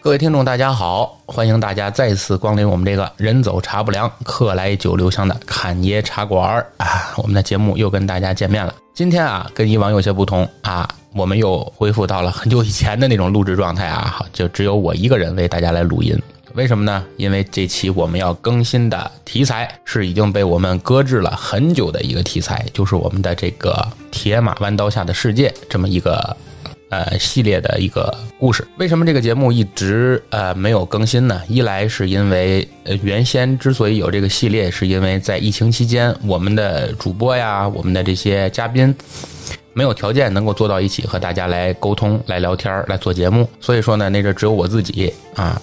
各位听众，大家好！欢迎大家再次光临我们这个人走茶不凉，客来酒留香的侃爷茶馆儿啊！我们的节目又跟大家见面了。今天啊，跟以往有些不同啊，我们又恢复到了很久以前的那种录制状态啊，就只有我一个人为大家来录音。为什么呢？因为这期我们要更新的题材是已经被我们搁置了很久的一个题材，就是我们的这个《铁马弯刀下的世界》这么一个。呃，系列的一个故事，为什么这个节目一直呃没有更新呢？一来是因为呃原先之所以有这个系列，是因为在疫情期间，我们的主播呀，我们的这些嘉宾没有条件能够坐到一起和大家来沟通、来聊天、来做节目，所以说呢，那阵只有我自己啊。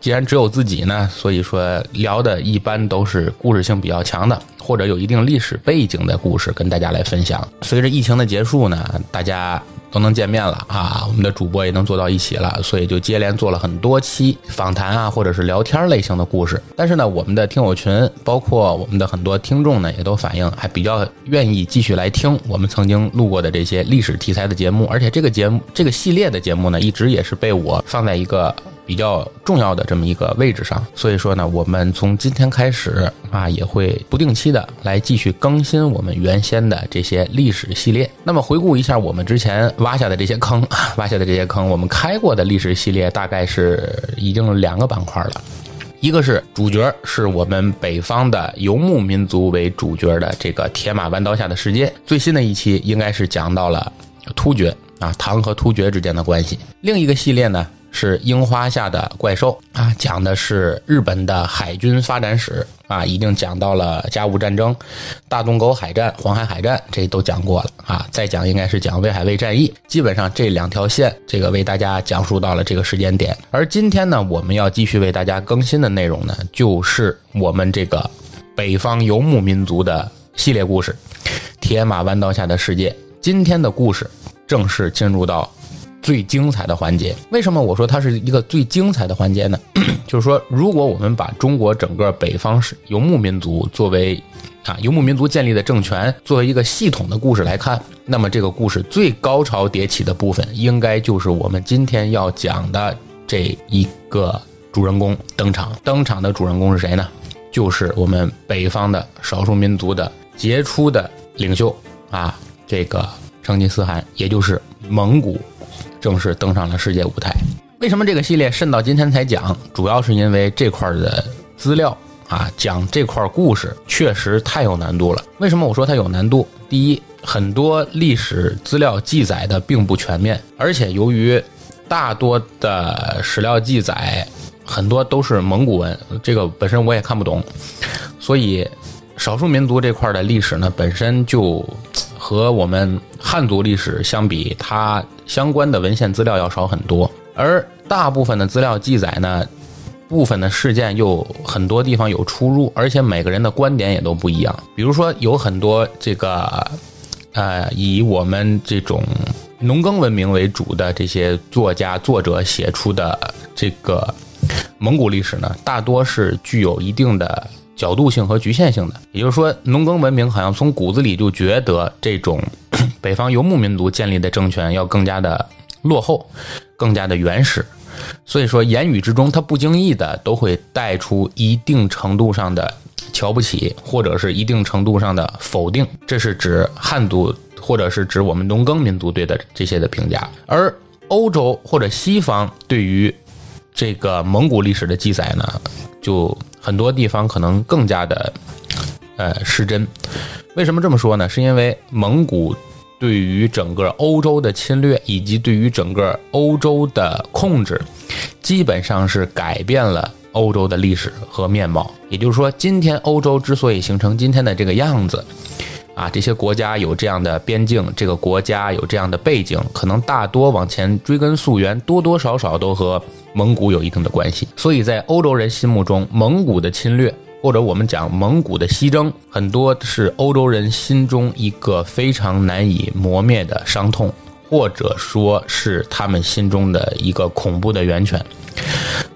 既然只有自己呢，所以说聊的一般都是故事性比较强的，或者有一定历史背景的故事，跟大家来分享。随着疫情的结束呢，大家。都能见面了啊，我们的主播也能坐到一起了，所以就接连做了很多期访谈啊，或者是聊天类型的故事。但是呢，我们的听友群，包括我们的很多听众呢，也都反映还比较愿意继续来听我们曾经录过的这些历史题材的节目，而且这个节目这个系列的节目呢，一直也是被我放在一个。比较重要的这么一个位置上，所以说呢，我们从今天开始啊，也会不定期的来继续更新我们原先的这些历史系列。那么回顾一下我们之前挖下的这些坑，挖下的这些坑，我们开过的历史系列大概是已经两个板块了，一个是主角是我们北方的游牧民族为主角的这个铁马弯刀下的世界，最新的一期应该是讲到了突厥啊，唐和突厥之间的关系。另一个系列呢？是樱花下的怪兽啊，讲的是日本的海军发展史啊，已经讲到了甲午战争、大东沟海战、黄海海战，这都讲过了啊。再讲应该是讲威海卫战役，基本上这两条线，这个为大家讲述到了这个时间点。而今天呢，我们要继续为大家更新的内容呢，就是我们这个北方游牧民族的系列故事《铁马弯刀下的世界》。今天的故事正式进入到。最精彩的环节，为什么我说它是一个最精彩的环节呢？就是说，如果我们把中国整个北方是游牧民族作为啊游牧民族建立的政权作为一个系统的故事来看，那么这个故事最高潮迭起的部分，应该就是我们今天要讲的这一个主人公登场。登场的主人公是谁呢？就是我们北方的少数民族的杰出的领袖啊，这个成吉思汗，也就是蒙古。正式登上了世界舞台。为什么这个系列慎到今天才讲？主要是因为这块的资料啊，讲这块故事确实太有难度了。为什么我说它有难度？第一，很多历史资料记载的并不全面，而且由于大多的史料记载很多都是蒙古文，这个本身我也看不懂，所以少数民族这块的历史呢，本身就。和我们汉族历史相比，它相关的文献资料要少很多，而大部分的资料记载呢，部分的事件又很多地方有出入，而且每个人的观点也都不一样。比如说，有很多这个，呃，以我们这种农耕文明为主的这些作家作者写出的这个蒙古历史呢，大多是具有一定的。角度性和局限性的，也就是说，农耕文明好像从骨子里就觉得这种 北方游牧民族建立的政权要更加的落后，更加的原始，所以说言语之中，他不经意的都会带出一定程度上的瞧不起，或者是一定程度上的否定，这是指汉族，或者是指我们农耕民族对的这些的评价，而欧洲或者西方对于这个蒙古历史的记载呢，就。很多地方可能更加的，呃，失真。为什么这么说呢？是因为蒙古对于整个欧洲的侵略，以及对于整个欧洲的控制，基本上是改变了欧洲的历史和面貌。也就是说，今天欧洲之所以形成今天的这个样子，啊，这些国家有这样的边境，这个国家有这样的背景，可能大多往前追根溯源，多多少少都和。蒙古有一定的关系，所以在欧洲人心目中，蒙古的侵略或者我们讲蒙古的西征，很多是欧洲人心中一个非常难以磨灭的伤痛，或者说是他们心中的一个恐怖的源泉。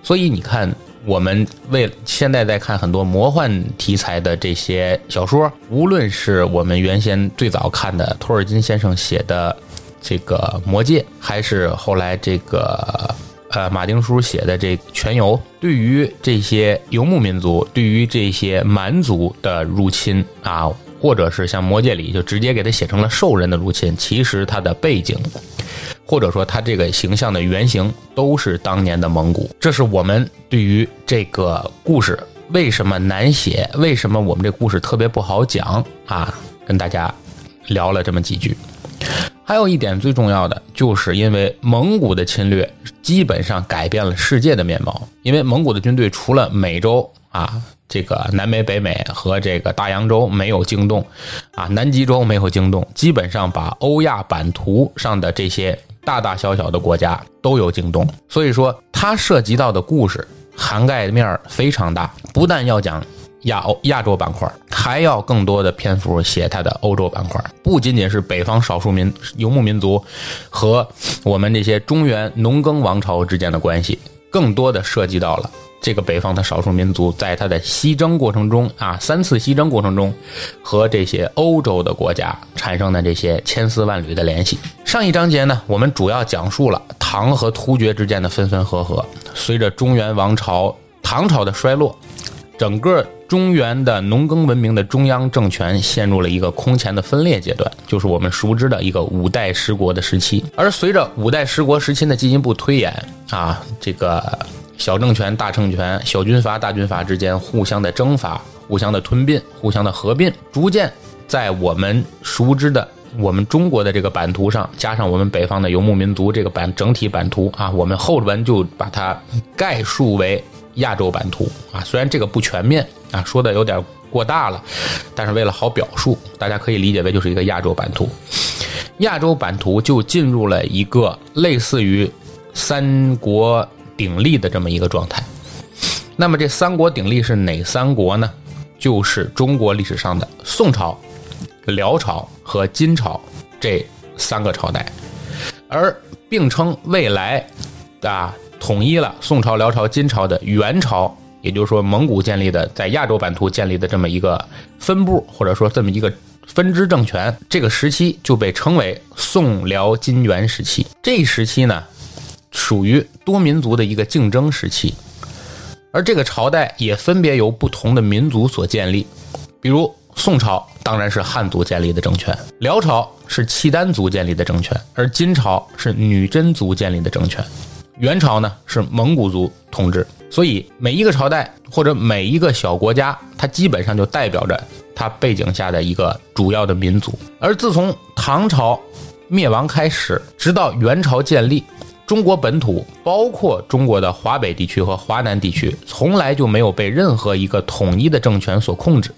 所以你看，我们为现在在看很多魔幻题材的这些小说，无论是我们原先最早看的托尔金先生写的这个《魔戒》，还是后来这个。呃马丁叔写的这《全游》，对于这些游牧民族，对于这些蛮族的入侵啊，或者是像《魔戒》里就直接给他写成了兽人的入侵，其实它的背景，或者说他这个形象的原型，都是当年的蒙古。这是我们对于这个故事为什么难写，为什么我们这故事特别不好讲啊，跟大家聊了这么几句。还有一点最重要的，就是因为蒙古的侵略基本上改变了世界的面貌。因为蒙古的军队除了美洲啊，这个南美、北美和这个大洋洲没有惊动，啊，南极洲没有惊动，基本上把欧亚版图上的这些大大小小的国家都有京东。所以说，它涉及到的故事涵盖面非常大，不但要讲。亚欧亚洲板块还要更多的篇幅写它的欧洲板块，不仅仅是北方少数民游牧民族和我们这些中原农耕王朝之间的关系，更多的涉及到了这个北方的少数民族在它的西征过程中啊，三次西征过程中和这些欧洲的国家产生的这些千丝万缕的联系。上一章节呢，我们主要讲述了唐和突厥之间的分分合合，随着中原王朝唐朝的衰落，整个。中原的农耕文明的中央政权陷入了一个空前的分裂阶段，就是我们熟知的一个五代十国的时期。而随着五代十国时期的进一步推演啊，这个小政权、大政权、小军阀、大军阀之间互相的征伐、互相的吞并、互相的合并，逐渐在我们熟知的我们中国的这个版图上，加上我们北方的游牧民族这个版整体版图啊，我们后文就把它概述为亚洲版图啊。虽然这个不全面。啊，说的有点过大了，但是为了好表述，大家可以理解为就是一个亚洲版图。亚洲版图就进入了一个类似于三国鼎立的这么一个状态。那么这三国鼎立是哪三国呢？就是中国历史上的宋朝、辽朝和金朝这三个朝代，而并称未来啊统一了宋朝、辽朝、金朝的元朝。也就是说，蒙古建立的在亚洲版图建立的这么一个分部，或者说这么一个分支政权，这个时期就被称为宋辽金元时期。这一时期呢，属于多民族的一个竞争时期，而这个朝代也分别由不同的民族所建立。比如宋朝当然是汉族建立的政权，辽朝是契丹族建立的政权，而金朝是女真族建立的政权，元朝呢是蒙古族统治。所以每一个朝代或者每一个小国家，它基本上就代表着它背景下的一个主要的民族。而自从唐朝灭亡开始，直到元朝建立，中国本土包括中国的华北地区和华南地区，从来就没有被任何一个统一的政权所控制。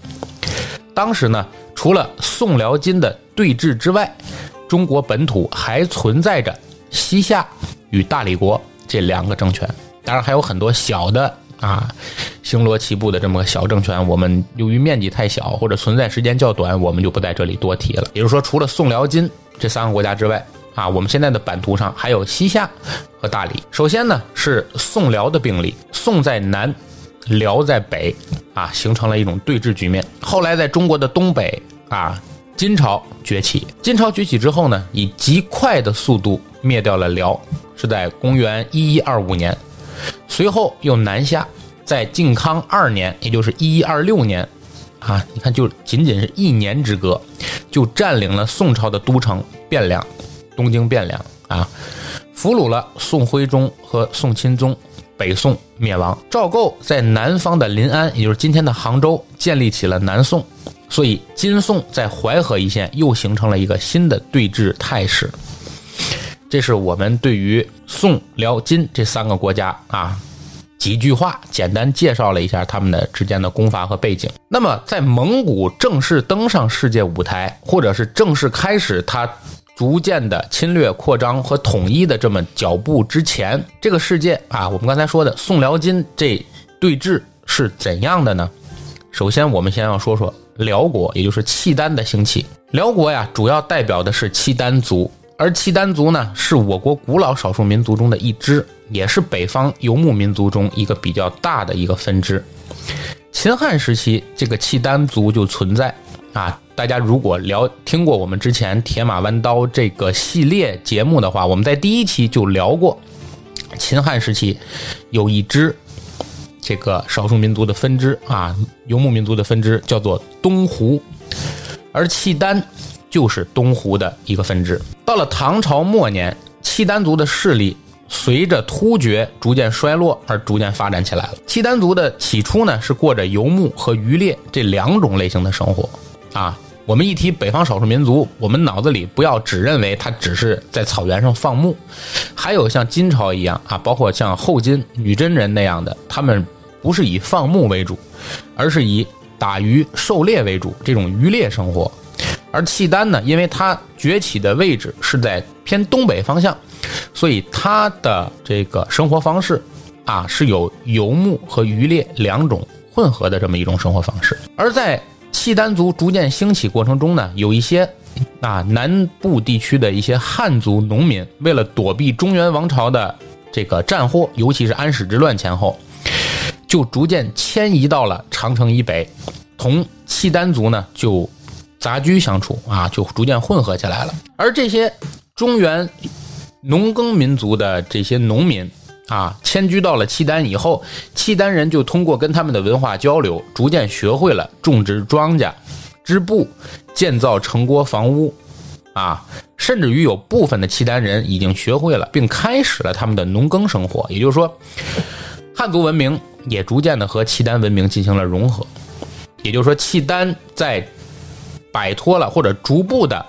当时呢，除了宋辽金的对峙之外，中国本土还存在着西夏与大理国这两个政权。当然还有很多小的啊，星罗棋布的这么个小政权，我们由于面积太小或者存在时间较短，我们就不在这里多提了。也就是说，除了宋辽金这三个国家之外，啊，我们现在的版图上还有西夏和大理。首先呢是宋辽的并立，宋在南，辽在北，啊，形成了一种对峙局面。后来在中国的东北啊，金朝崛起，金朝崛起之后呢，以极快的速度灭掉了辽，是在公元一一二五年。随后又南下，在靖康二年，也就是一一二六年，啊，你看，就仅仅是一年之隔，就占领了宋朝的都城汴梁，东京汴梁啊，俘虏了宋徽宗和宋钦宗，北宋灭亡。赵构在南方的临安，也就是今天的杭州，建立起了南宋，所以金宋在淮河一线又形成了一个新的对峙态势。这是我们对于宋、辽、金这三个国家啊，几句话简单介绍了一下他们的之间的攻伐和背景。那么，在蒙古正式登上世界舞台，或者是正式开始他逐渐的侵略、扩张和统一的这么脚步之前，这个世界啊，我们刚才说的宋、辽、金这对峙是怎样的呢？首先，我们先要说说辽国，也就是契丹的兴起。辽国呀，主要代表的是契丹族。而契丹族呢，是我国古老少数民族中的一支，也是北方游牧民族中一个比较大的一个分支。秦汉时期，这个契丹族就存在啊。大家如果聊听过我们之前《铁马弯刀》这个系列节目的话，我们在第一期就聊过秦汉时期有一支这个少数民族的分支啊，游牧民族的分支叫做东胡，而契丹就是东胡的一个分支。到了唐朝末年，契丹族的势力随着突厥逐渐衰落而逐渐发展起来了。契丹族的起初呢是过着游牧和渔猎这两种类型的生活啊。我们一提北方少数民族，我们脑子里不要只认为它只是在草原上放牧，还有像金朝一样啊，包括像后金女真人那样的，他们不是以放牧为主，而是以打鱼狩猎为主，这种渔猎生活。而契丹呢，因为它崛起的位置是在偏东北方向，所以它的这个生活方式啊，是有游牧和渔猎两种混合的这么一种生活方式，而在。契丹族逐渐兴起过程中呢，有一些啊南部地区的一些汉族农民，为了躲避中原王朝的这个战祸，尤其是安史之乱前后，就逐渐迁移到了长城以北，同契丹族呢就杂居相处啊，就逐渐混合起来了。而这些中原农耕民族的这些农民。啊，迁居到了契丹以后，契丹人就通过跟他们的文化交流，逐渐学会了种植庄稼、织布、建造城郭房屋，啊，甚至于有部分的契丹人已经学会了，并开始了他们的农耕生活。也就是说，汉族文明也逐渐的和契丹文明进行了融合。也就是说，契丹在摆脱了或者逐步的。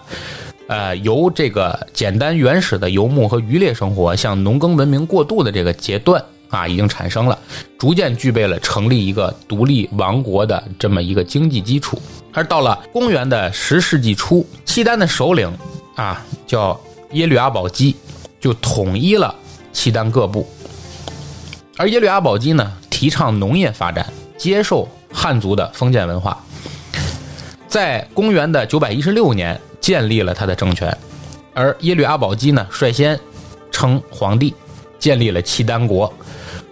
呃，由这个简单原始的游牧和渔猎生活向农耕文明过渡的这个阶段啊，已经产生了，逐渐具备了成立一个独立王国的这么一个经济基础。而到了公元的十世纪初，契丹的首领啊叫耶律阿保机，就统一了契丹各部。而耶律阿保机呢，提倡农业发展，接受汉族的封建文化，在公元的九百一十六年。建立了他的政权，而耶律阿保机呢，率先称皇帝，建立了契丹国。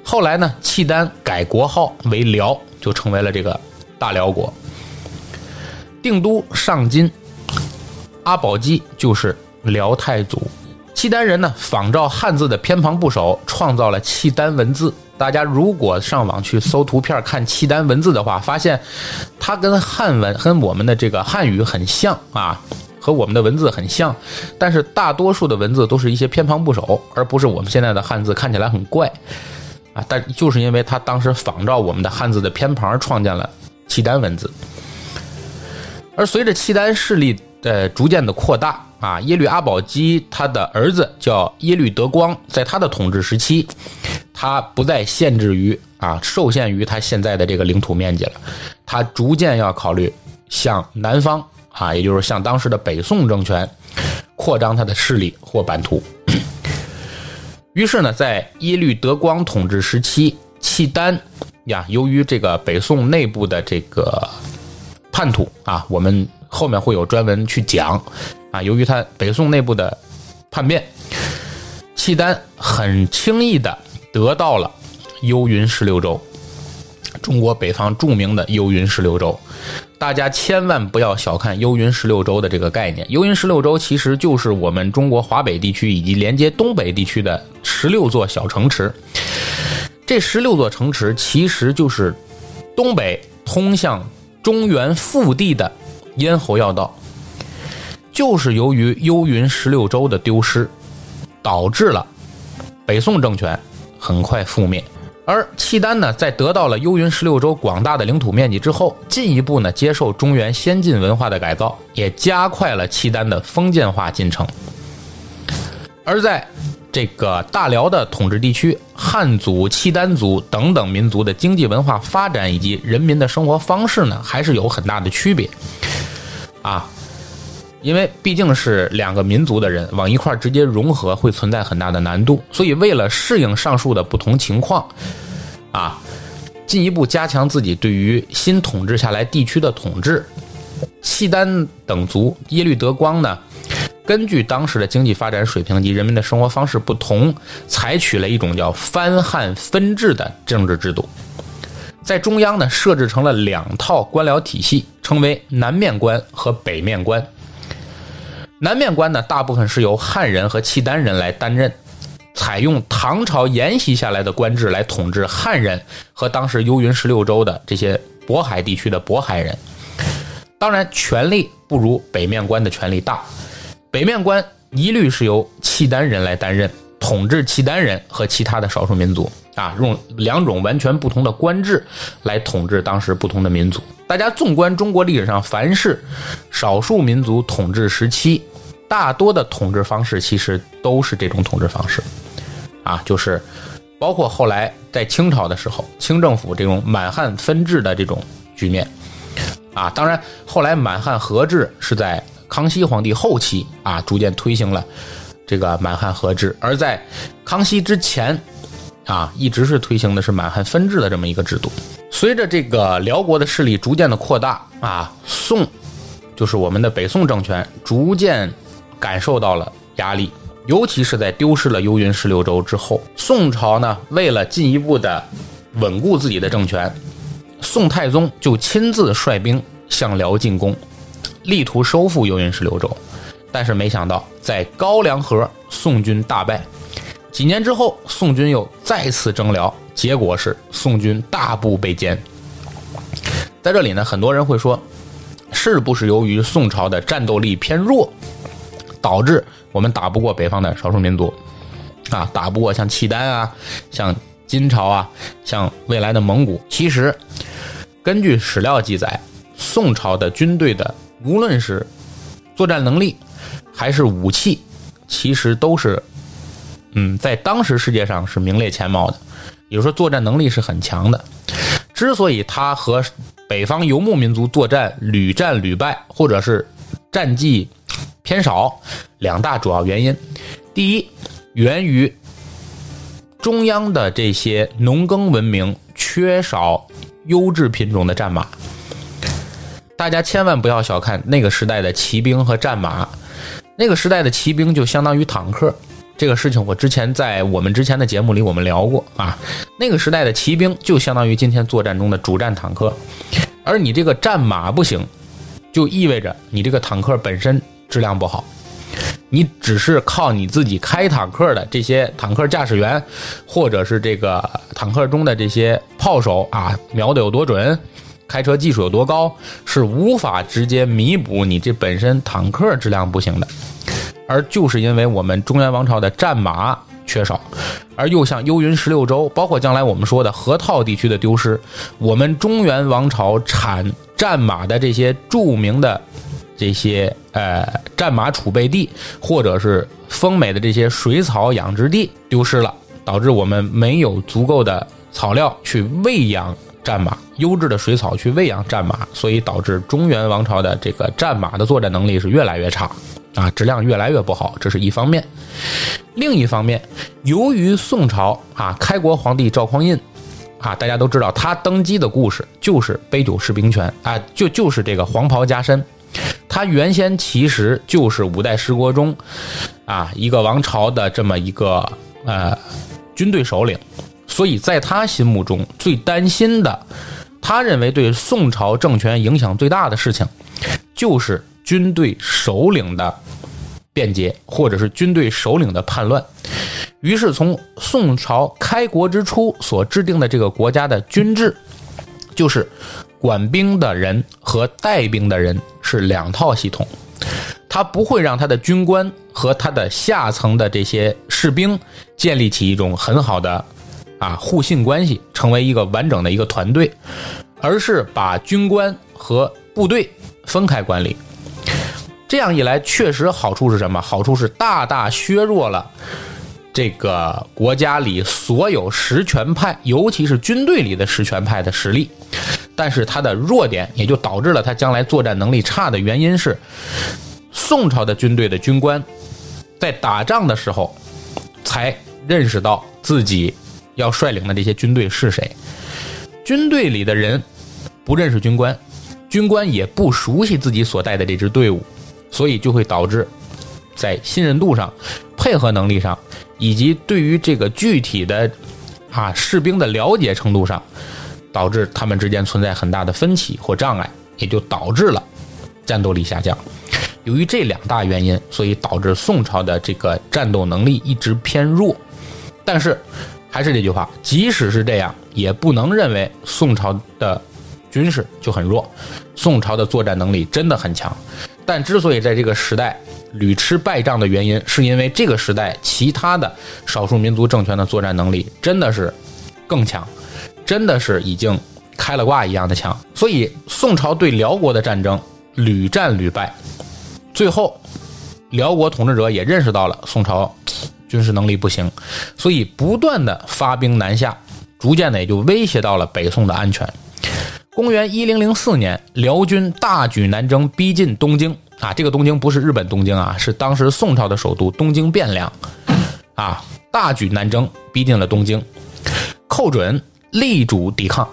后来呢，契丹改国号为辽，就成为了这个大辽国。定都上京，阿保机就是辽太祖。契丹人呢，仿照汉字的偏旁部首，创造了契丹文字。大家如果上网去搜图片看契丹文字的话，发现它跟汉文、跟我们的这个汉语很像啊。和我们的文字很像，但是大多数的文字都是一些偏旁部首，而不是我们现在的汉字看起来很怪啊。但就是因为他当时仿照我们的汉字的偏旁，创建了契丹文字。而随着契丹势力的逐渐的扩大啊，耶律阿保机他的儿子叫耶律德光，在他的统治时期，他不再限制于啊，受限于他现在的这个领土面积了，他逐渐要考虑向南方。啊，也就是向当时的北宋政权扩张他的势力或版图。于是呢，在耶律德光统治时期，契丹呀，由于这个北宋内部的这个叛徒啊，我们后面会有专门去讲啊。由于他北宋内部的叛变，契丹很轻易的得到了幽云十六州，中国北方著名的幽云十六州。大家千万不要小看幽云十六州的这个概念。幽云十六州其实就是我们中国华北地区以及连接东北地区的十六座小城池。这十六座城池其实就是东北通向中原腹地的咽喉要道。就是由于幽云十六州的丢失，导致了北宋政权很快覆灭。而契丹呢，在得到了幽云十六州广大的领土面积之后，进一步呢接受中原先进文化的改造，也加快了契丹的封建化进程。而在这个大辽的统治地区，汉族、契丹族等等民族的经济文化发展以及人民的生活方式呢，还是有很大的区别啊。因为毕竟是两个民族的人往一块直接融合，会存在很大的难度。所以，为了适应上述的不同情况，啊，进一步加强自己对于新统治下来地区的统治，契丹等族耶律德光呢，根据当时的经济发展水平及人民的生活方式不同，采取了一种叫藩汉分治的政治制度，在中央呢设置成了两套官僚体系，称为南面官和北面官。南面官呢，大部分是由汉人和契丹人来担任，采用唐朝沿袭下来的官制来统治汉人和当时幽云十六州的这些渤海地区的渤海人。当然，权力不如北面官的权力大。北面官一律是由契丹人来担任统治，契丹人和其他的少数民族啊，用两种完全不同的官制来统治当时不同的民族。大家纵观中国历史上，凡是少数民族统治时期，大多的统治方式其实都是这种统治方式，啊，就是包括后来在清朝的时候，清政府这种满汉分治的这种局面，啊，当然后来满汉合治是在。康熙皇帝后期啊，逐渐推行了这个满汉合治，而在康熙之前啊，一直是推行的是满汉分治的这么一个制度。随着这个辽国的势力逐渐的扩大啊，宋就是我们的北宋政权逐渐感受到了压力，尤其是在丢失了幽云十六州之后，宋朝呢为了进一步的稳固自己的政权，宋太宗就亲自率兵向辽进攻。力图收复幽云十六州，但是没想到在高梁河，宋军大败。几年之后，宋军又再次征辽，结果是宋军大部被歼。在这里呢，很多人会说，是不是由于宋朝的战斗力偏弱，导致我们打不过北方的少数民族啊，打不过像契丹啊、像金朝啊、像未来的蒙古？其实，根据史料记载，宋朝的军队的无论是作战能力还是武器，其实都是，嗯，在当时世界上是名列前茅的。也就是说，作战能力是很强的。之所以他和北方游牧民族作战屡战屡败，或者是战绩偏少，两大主要原因：第一，源于中央的这些农耕文明缺少优质品种的战马。大家千万不要小看那个时代的骑兵和战马，那个时代的骑兵就相当于坦克。这个事情我之前在我们之前的节目里我们聊过啊。那个时代的骑兵就相当于今天作战中的主战坦克，而你这个战马不行，就意味着你这个坦克本身质量不好。你只是靠你自己开坦克的这些坦克驾驶员，或者是这个坦克中的这些炮手啊，瞄的有多准。开车技术有多高，是无法直接弥补你这本身坦克质量不行的，而就是因为我们中原王朝的战马缺少，而又像幽云十六州，包括将来我们说的河套地区的丢失，我们中原王朝产战马的这些著名的这些呃战马储备地，或者是丰美的这些水草养殖地丢失了，导致我们没有足够的草料去喂养。战马优质的水草去喂养战马，所以导致中原王朝的这个战马的作战能力是越来越差，啊，质量越来越不好，这是一方面。另一方面，由于宋朝啊，开国皇帝赵匡胤啊，大家都知道他登基的故事就是杯酒释兵权啊，就就是这个黄袍加身，他原先其实就是五代十国中啊一个王朝的这么一个呃军队首领。所以在他心目中最担心的，他认为对宋朝政权影响最大的事情，就是军队首领的变节，或者是军队首领的叛乱。于是，从宋朝开国之初所制定的这个国家的军制，就是管兵的人和带兵的人是两套系统。他不会让他的军官和他的下层的这些士兵建立起一种很好的。啊，互信关系成为一个完整的一个团队，而是把军官和部队分开管理。这样一来，确实好处是什么？好处是大大削弱了这个国家里所有实权派，尤其是军队里的实权派的实力。但是他的弱点，也就导致了他将来作战能力差的原因是，宋朝的军队的军官在打仗的时候才认识到自己。要率领的这些军队是谁？军队里的人不认识军官，军官也不熟悉自己所带的这支队伍，所以就会导致在信任度上、配合能力上，以及对于这个具体的啊士兵的了解程度上，导致他们之间存在很大的分歧或障碍，也就导致了战斗力下降。由于这两大原因，所以导致宋朝的这个战斗能力一直偏弱。但是还是这句话，即使是这样，也不能认为宋朝的军事就很弱，宋朝的作战能力真的很强。但之所以在这个时代屡吃败仗的原因，是因为这个时代其他的少数民族政权的作战能力真的是更强，真的是已经开了挂一样的强。所以宋朝对辽国的战争屡战屡败，最后辽国统治者也认识到了宋朝军事能力不行，所以不断的发兵南下，逐渐的也就威胁到了北宋的安全。公元一零零四年，辽军大举南征，逼近东京啊！这个东京不是日本东京啊，是当时宋朝的首都东京汴梁啊！大举南征，逼近了东京，寇准力主抵抗，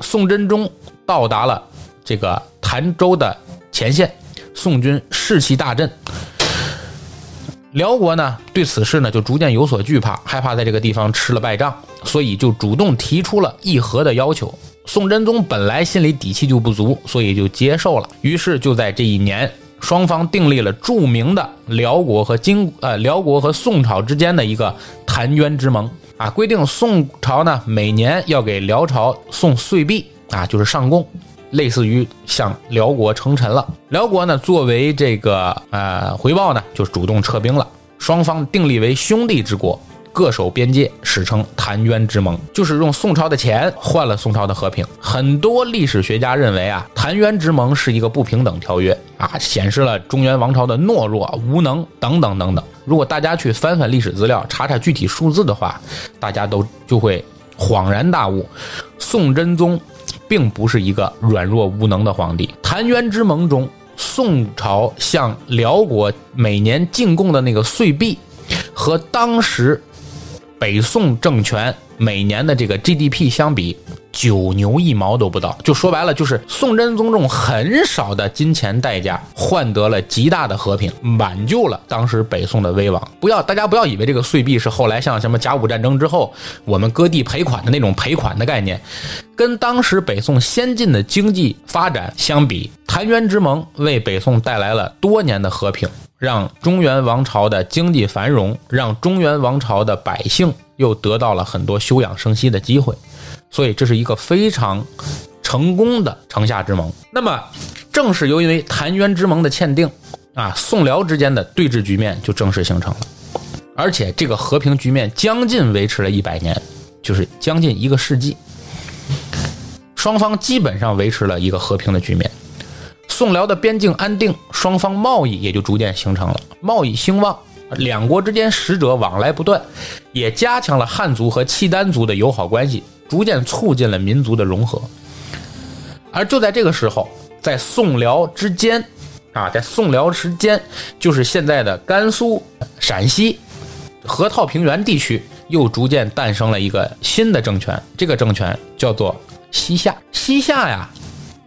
宋真宗到达了这个潭州的前线，宋军士气大振。辽国呢，对此事呢就逐渐有所惧怕，害怕在这个地方吃了败仗，所以就主动提出了议和的要求。宋真宗本来心里底气就不足，所以就接受了。于是就在这一年，双方订立了著名的辽国和金呃辽国和宋朝之间的一个澶渊之盟啊，规定宋朝呢每年要给辽朝送岁币啊，就是上贡，类似于向辽国称臣了。辽国呢作为这个呃回报呢，就主动撤兵了。双方订立为兄弟之国。各守边界，史称澶渊之盟，就是用宋朝的钱换了宋朝的和平。很多历史学家认为啊，澶渊之盟是一个不平等条约啊，显示了中原王朝的懦弱、无能等等等等。如果大家去翻翻历史资料，查查具体数字的话，大家都就会恍然大悟，宋真宗并不是一个软弱无能的皇帝。澶渊之盟中，宋朝向辽国每年进贡的那个岁币，和当时。北宋政权每年的这个 GDP 相比，九牛一毛都不到。就说白了，就是宋真宗用很少的金钱代价换得了极大的和平，挽救了当时北宋的危亡。不要大家不要以为这个岁币是后来像什么甲午战争之后我们割地赔款的那种赔款的概念，跟当时北宋先进的经济发展相比，澶渊之盟为北宋带来了多年的和平。让中原王朝的经济繁荣，让中原王朝的百姓又得到了很多休养生息的机会，所以这是一个非常成功的城下之盟。那么，正是由于澶渊之盟的签订，啊，宋辽之间的对峙局面就正式形成了，而且这个和平局面将近维持了一百年，就是将近一个世纪，双方基本上维持了一个和平的局面。宋辽的边境安定，双方贸易也就逐渐形成了，贸易兴旺，两国之间使者往来不断，也加强了汉族和契丹族的友好关系，逐渐促进了民族的融合。而就在这个时候，在宋辽之间，啊，在宋辽之间，就是现在的甘肃、陕西、河套平原地区，又逐渐诞生了一个新的政权，这个政权叫做西夏。西夏呀，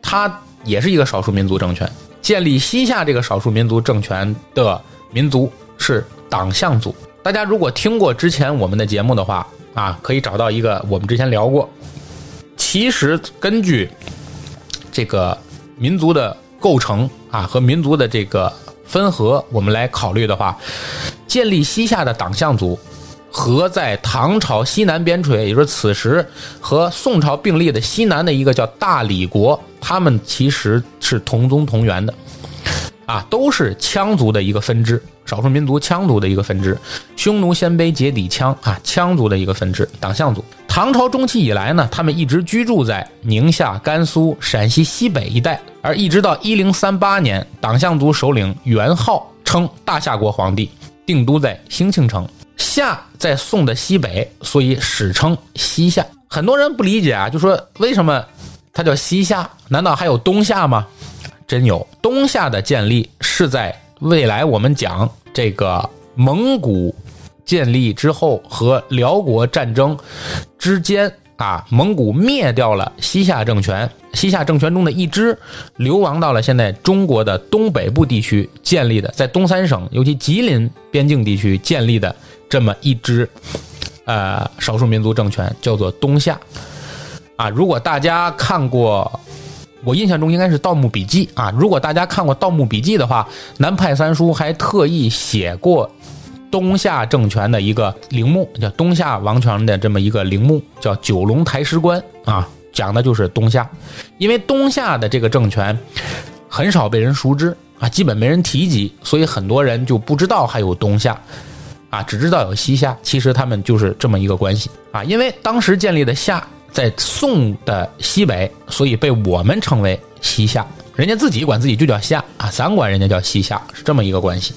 它。也是一个少数民族政权，建立西夏这个少数民族政权的民族是党项族。大家如果听过之前我们的节目的话啊，可以找到一个我们之前聊过。其实根据这个民族的构成啊和民族的这个分合，我们来考虑的话，建立西夏的党项族和在唐朝西南边陲，也就是此时和宋朝并立的西南的一个叫大理国。他们其实是同宗同源的，啊，都是羌族的一个分支，少数民族羌族的一个分支，匈奴、鲜卑、羯底羌啊，羌族的一个分支，党项族。唐朝中期以来呢，他们一直居住在宁夏、甘肃、陕西西北一带，而一直到一零三八年，党项族首领元昊称大夏国皇帝，定都在兴庆城。夏在宋的西北，所以史称西夏。很多人不理解啊，就说为什么？它叫西夏，难道还有东夏吗？真有！东夏的建立是在未来我们讲这个蒙古建立之后和辽国战争之间啊，蒙古灭掉了西夏政权，西夏政权中的一支流亡到了现在中国的东北部地区建立的，在东三省尤其吉林边境地区建立的这么一支呃少数民族政权，叫做东夏。啊，如果大家看过，我印象中应该是《盗墓笔记》啊。如果大家看过《盗墓笔记》的话，南派三叔还特意写过东夏政权的一个陵墓，叫东夏王权的这么一个陵墓，叫九龙台石棺啊，讲的就是东夏。因为东夏的这个政权很少被人熟知啊，基本没人提及，所以很多人就不知道还有东夏啊，只知道有西夏。其实他们就是这么一个关系啊。因为当时建立的夏在宋的西北，所以被我们称为西夏。人家自己管自己就叫夏啊，咱管人家叫西夏，是这么一个关系。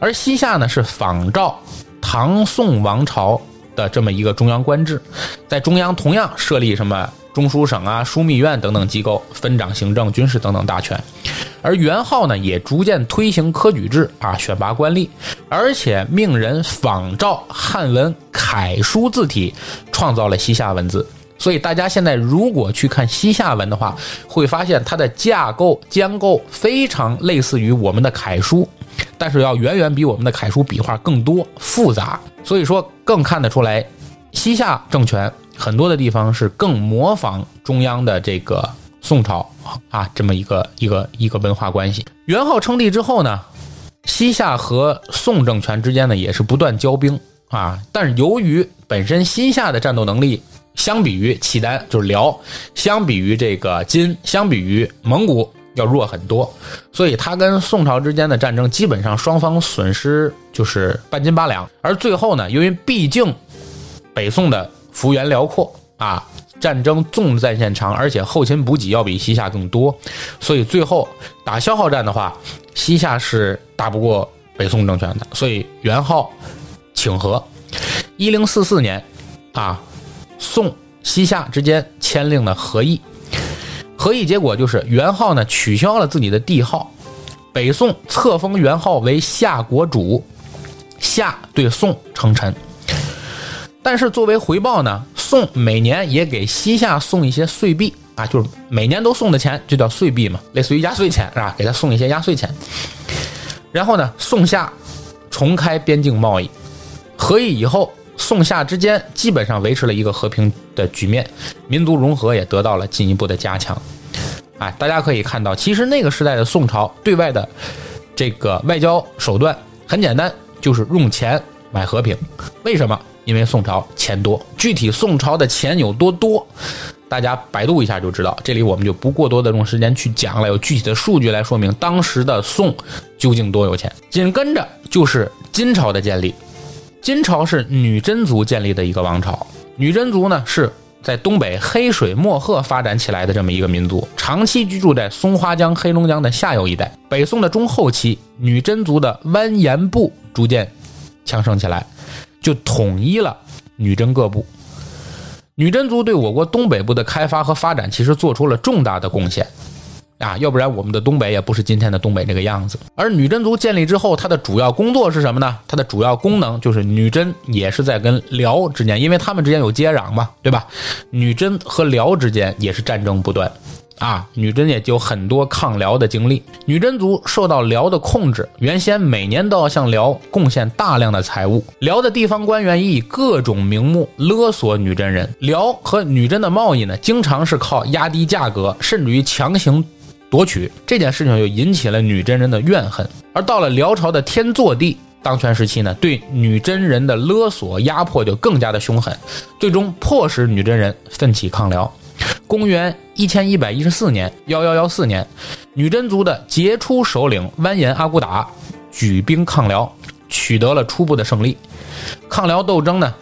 而西夏呢，是仿照唐宋王朝的这么一个中央官制，在中央同样设立什么中书省啊、枢密院等等机构，分掌行政、军事等等大权。而元昊呢，也逐渐推行科举制啊，选拔官吏，而且命人仿照汉文楷书字体，创造了西夏文字。所以大家现在如果去看西夏文的话，会发现它的架构结构非常类似于我们的楷书。但是要远远比我们的楷书笔画更多复杂，所以说更看得出来，西夏政权很多的地方是更模仿中央的这个宋朝啊这么一个一个一个文化关系。元昊称帝之后呢，西夏和宋政权之间呢也是不断交兵啊，但是由于本身西夏的战斗能力相比于契丹就是辽，相比于这个金，相比于蒙古。要弱很多，所以他跟宋朝之间的战争基本上双方损失就是半斤八两。而最后呢，因为毕竟北宋的幅员辽阔啊，战争纵战线长，而且后勤补给要比西夏更多，所以最后打消耗战的话，西夏是打不过北宋政权的。所以元昊请和，一零四四年啊，宋西夏之间签订了和议。和议结果就是元昊呢取消了自己的帝号，北宋册封元昊为夏国主，夏对宋称臣。但是作为回报呢，宋每年也给西夏送一些岁币啊，就是每年都送的钱就叫岁币嘛，类似于压岁钱是吧？给他送一些压岁钱。然后呢，宋夏重开边境贸易，合议以后。宋夏之间基本上维持了一个和平的局面，民族融合也得到了进一步的加强。哎，大家可以看到，其实那个时代的宋朝对外的这个外交手段很简单，就是用钱买和平。为什么？因为宋朝钱多。具体宋朝的钱有多多，大家百度一下就知道。这里我们就不过多的用时间去讲了，有具体的数据来说明当时的宋究竟多有钱。紧跟着就是金朝的建立。金朝是女真族建立的一个王朝，女真族呢是在东北黑水漠河发展起来的这么一个民族，长期居住在松花江、黑龙江的下游一带。北宋的中后期，女真族的完颜部逐渐强盛起来，就统一了女真各部。女真族对我国东北部的开发和发展，其实做出了重大的贡献。啊，要不然我们的东北也不是今天的东北这个样子。而女真族建立之后，它的主要工作是什么呢？它的主要功能就是女真也是在跟辽之间，因为他们之间有接壤嘛，对吧？女真和辽之间也是战争不断，啊，女真也就很多抗辽的经历。女真族受到辽的控制，原先每年都要向辽贡献大量的财物，辽的地方官员以各种名目勒索女真人。辽和女真的贸易呢，经常是靠压低价格，甚至于强行。夺取这件事情就引起了女真人的怨恨，而到了辽朝的天祚帝当权时期呢，对女真人的勒索压迫就更加的凶狠，最终迫使女真人奋起抗辽。公元一千一百一十四年（幺幺幺四年），女真族的杰出首领完颜阿骨打举兵抗辽，取得了初步的胜利。抗辽斗争呢，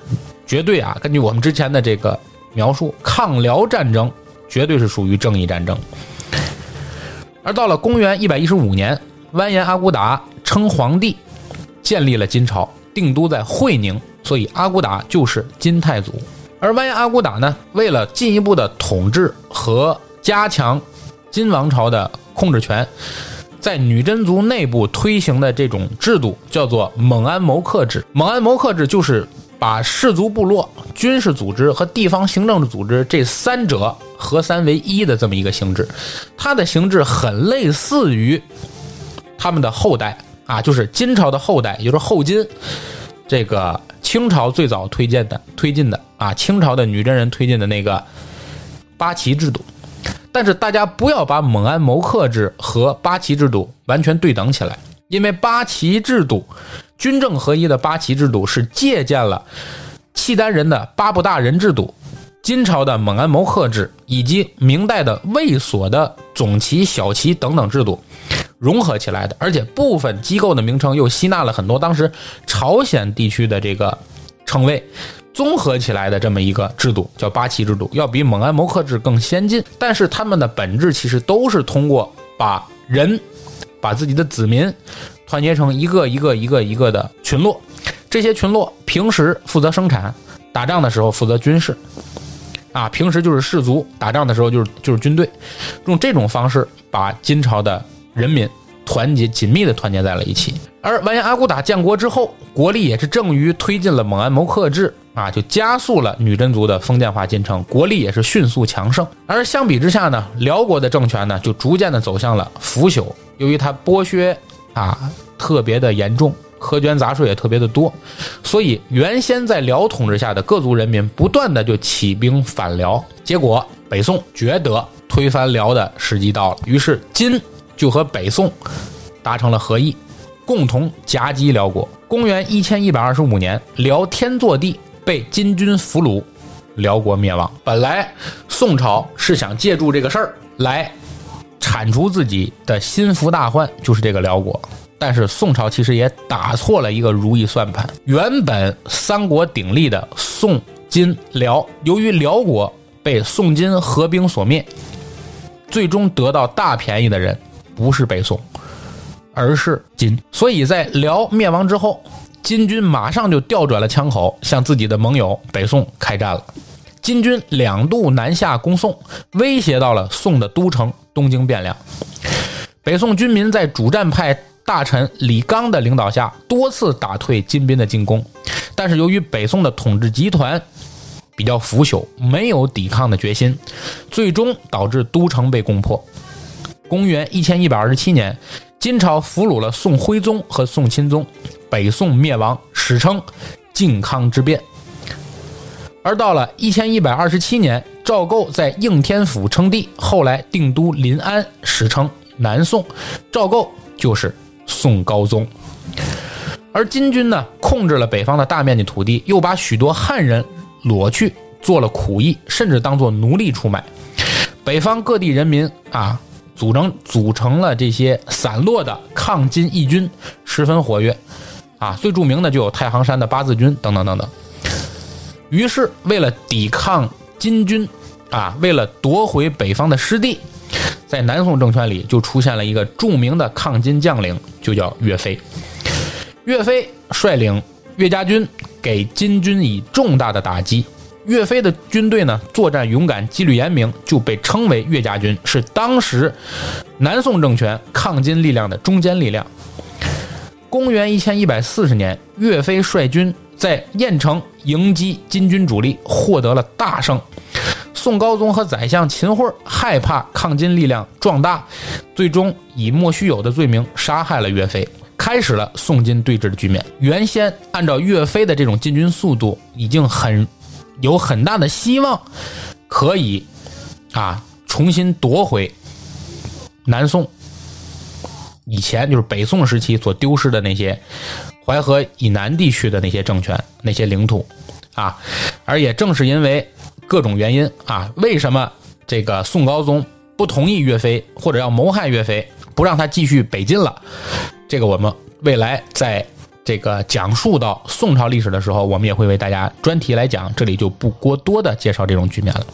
绝对啊，根据我们之前的这个描述，抗辽战争绝对是属于正义战争。而到了公元一百一十五年，完颜阿骨打称皇帝，建立了金朝，定都在会宁，所以阿骨打就是金太祖。而完颜阿骨打呢，为了进一步的统治和加强金王朝的控制权，在女真族内部推行的这种制度叫做蒙安谋克制。蒙安谋克制就是把氏族部落、军事组织和地方行政组织这三者。合三为一的这么一个形制，它的形制很类似于他们的后代啊，就是金朝的后代，也就是后金。这个清朝最早推荐的、推进的啊，清朝的女真人推进的那个八旗制度。但是大家不要把蒙安谋克制和八旗制度完全对等起来。因为八旗制度，军政合一的八旗制度是借鉴了契丹人的八部大人制度、金朝的蒙安谋克制以及明代的卫所的总旗、小旗等等制度融合起来的，而且部分机构的名称又吸纳了很多当时朝鲜地区的这个称谓。综合起来的这么一个制度叫八旗制度，要比蒙安谋克制更先进。但是他们的本质其实都是通过把人、把自己的子民团结成一个一个一个一个的群落，这些群落平时负责生产，打仗的时候负责军事，啊，平时就是士卒，打仗的时候就是就是军队，用这种方式把金朝的人民团结紧密的团结在了一起。而完颜阿骨打建国之后，国力也是正于推进了蒙安谋克制。啊，就加速了女真族的封建化进程，国力也是迅速强盛。而相比之下呢，辽国的政权呢，就逐渐的走向了腐朽。由于它剥削啊特别的严重，苛捐杂税也特别的多，所以原先在辽统治下的各族人民不断的就起兵反辽。结果北宋觉得推翻辽的时机到了，于是金就和北宋达成了和议，共同夹击辽国。公元一千一百二十五年，辽天祚帝。被金军俘虏，辽国灭亡。本来宋朝是想借助这个事儿来铲除自己的心腹大患，就是这个辽国。但是宋朝其实也打错了一个如意算盘。原本三国鼎立的宋、金、辽，由于辽国被宋金合兵所灭，最终得到大便宜的人不是北宋，而是金。所以在辽灭亡之后。金军马上就调转了枪口，向自己的盟友北宋开战了。金军两度南下攻宋，威胁到了宋的都城东京汴梁。北宋军民在主战派大臣李纲的领导下，多次打退金兵的进攻，但是由于北宋的统治集团比较腐朽，没有抵抗的决心，最终导致都城被攻破。公元一千一百二十七年，金朝俘虏了宋徽宗和宋钦宗。北宋灭亡，史称靖康之变。而到了一千一百二十七年，赵构在应天府称帝，后来定都临安，史称南宋。赵构就是宋高宗。而金军呢，控制了北方的大面积土地，又把许多汉人掳去做了苦役，甚至当做奴隶出卖。北方各地人民啊，组成组成了这些散落的抗金义军，十分活跃。啊，最著名的就有太行山的八字军等等等等。于是，为了抵抗金军，啊，为了夺回北方的失地，在南宋政权里就出现了一个著名的抗金将领，就叫岳飞。岳飞率领岳家军给金军以重大的打击。岳飞的军队呢，作战勇敢，纪律严明，就被称为岳家军，是当时南宋政权抗金力量的中坚力量。公元一千一百四十年，岳飞率军在郾城迎击金军主力，获得了大胜。宋高宗和宰相秦桧害怕抗金力量壮大，最终以莫须有的罪名杀害了岳飞，开始了宋金对峙的局面。原先按照岳飞的这种进军速度，已经很有很大的希望可以啊重新夺回南宋。以前就是北宋时期所丢失的那些淮河以南地区的那些政权、那些领土，啊，而也正是因为各种原因啊，为什么这个宋高宗不同意岳飞，或者要谋害岳飞，不让他继续北进了？这个我们未来在这个讲述到宋朝历史的时候，我们也会为大家专题来讲，这里就不过多的介绍这种局面了。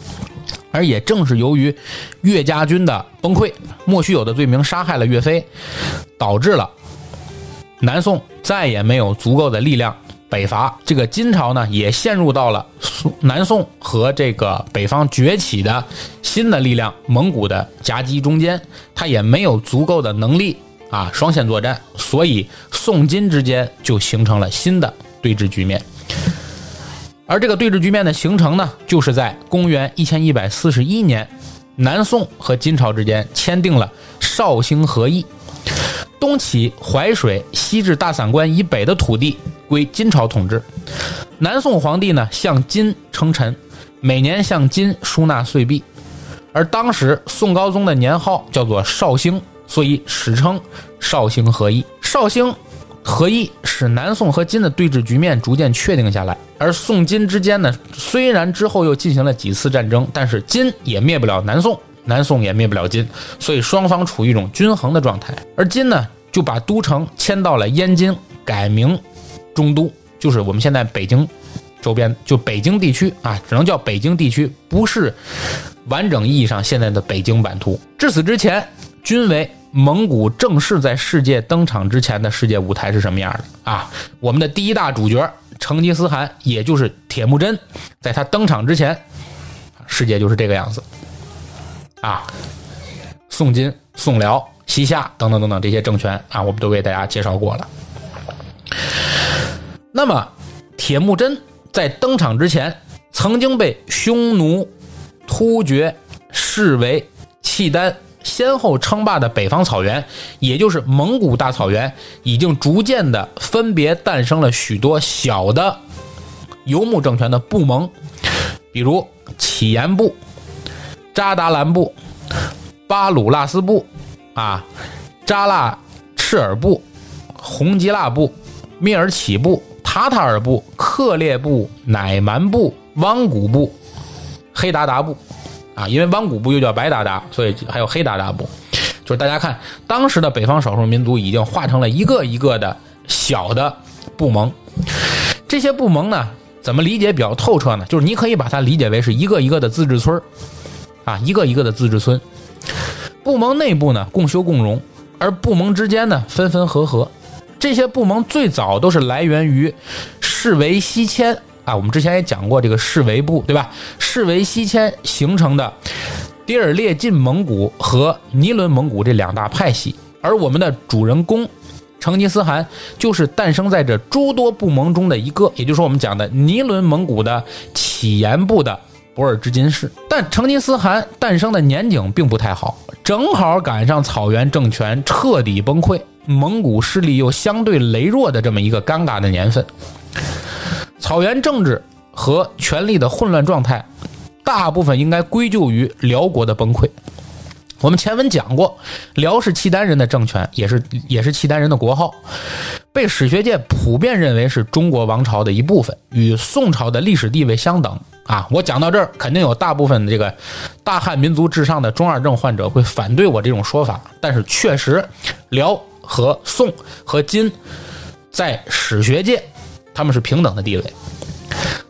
而也正是由于岳家军的崩溃，莫须有的罪名杀害了岳飞，导致了南宋再也没有足够的力量北伐。这个金朝呢，也陷入到了南宋和这个北方崛起的新的力量蒙古的夹击中间，他也没有足够的能力啊双线作战，所以宋金之间就形成了新的对峙局面。而这个对峙局面的形成呢，就是在公元一千一百四十一年，南宋和金朝之间签订了绍兴和议，东起淮水，西至大散关以北的土地归金朝统治。南宋皇帝呢向金称臣，每年向金输纳岁币。而当时宋高宗的年号叫做绍兴，所以史称绍兴和议。绍兴和议使南宋和金的对峙局面逐渐确定下来，而宋金之间呢，虽然之后又进行了几次战争，但是金也灭不了南宋，南宋也灭不了金，所以双方处于一种均衡的状态。而金呢，就把都城迁到了燕京，改名中都，就是我们现在北京周边，就北京地区啊，只能叫北京地区，不是完整意义上现在的北京版图。至此之前，均为。蒙古正式在世界登场之前的世界舞台是什么样的啊？我们的第一大主角成吉思汗，也就是铁木真，在他登场之前，世界就是这个样子啊。宋金、宋辽、西夏等等等等这些政权啊，我们都给大家介绍过了。那么，铁木真在登场之前，曾经被匈奴、突厥视为契丹。先后称霸的北方草原，也就是蒙古大草原，已经逐渐的分别诞生了许多小的游牧政权的部盟，比如乞颜部、扎达兰部、巴鲁拉斯部、啊扎拉赤尔部、红吉腊部、蔑尔乞部、塔塔尔部、克烈部、乃蛮部、汪古部、黑达达部。啊，因为汪古部又叫白达达，所以还有黑达达部。就是大家看，当时的北方少数民族已经化成了一个一个的小的部盟。这些部盟呢，怎么理解比较透彻呢？就是你可以把它理解为是一个一个的自治村啊，一个一个的自治村。部盟内部呢，共修共荣，而部盟之间呢，分分合合。这些部盟最早都是来源于士为西迁。啊，我们之前也讲过这个士维部，对吧？士维西迁形成的迪尔列进蒙古和尼伦蒙古这两大派系，而我们的主人公成吉思汗就是诞生在这诸多部盟中的一个，也就是说我们讲的尼伦蒙古的乞颜部的博尔之金氏。但成吉思汗诞生的年景并不太好，正好赶上草原政权彻底崩溃，蒙古势力又相对羸弱的这么一个尴尬的年份。草原政治和权力的混乱状态，大部分应该归咎于辽国的崩溃。我们前文讲过，辽是契丹人的政权，也是也是契丹人的国号，被史学界普遍认为是中国王朝的一部分，与宋朝的历史地位相等。啊，我讲到这儿，肯定有大部分的这个大汉民族至上的中二症患者会反对我这种说法，但是确实，辽和宋和金在史学界。他们是平等的地位。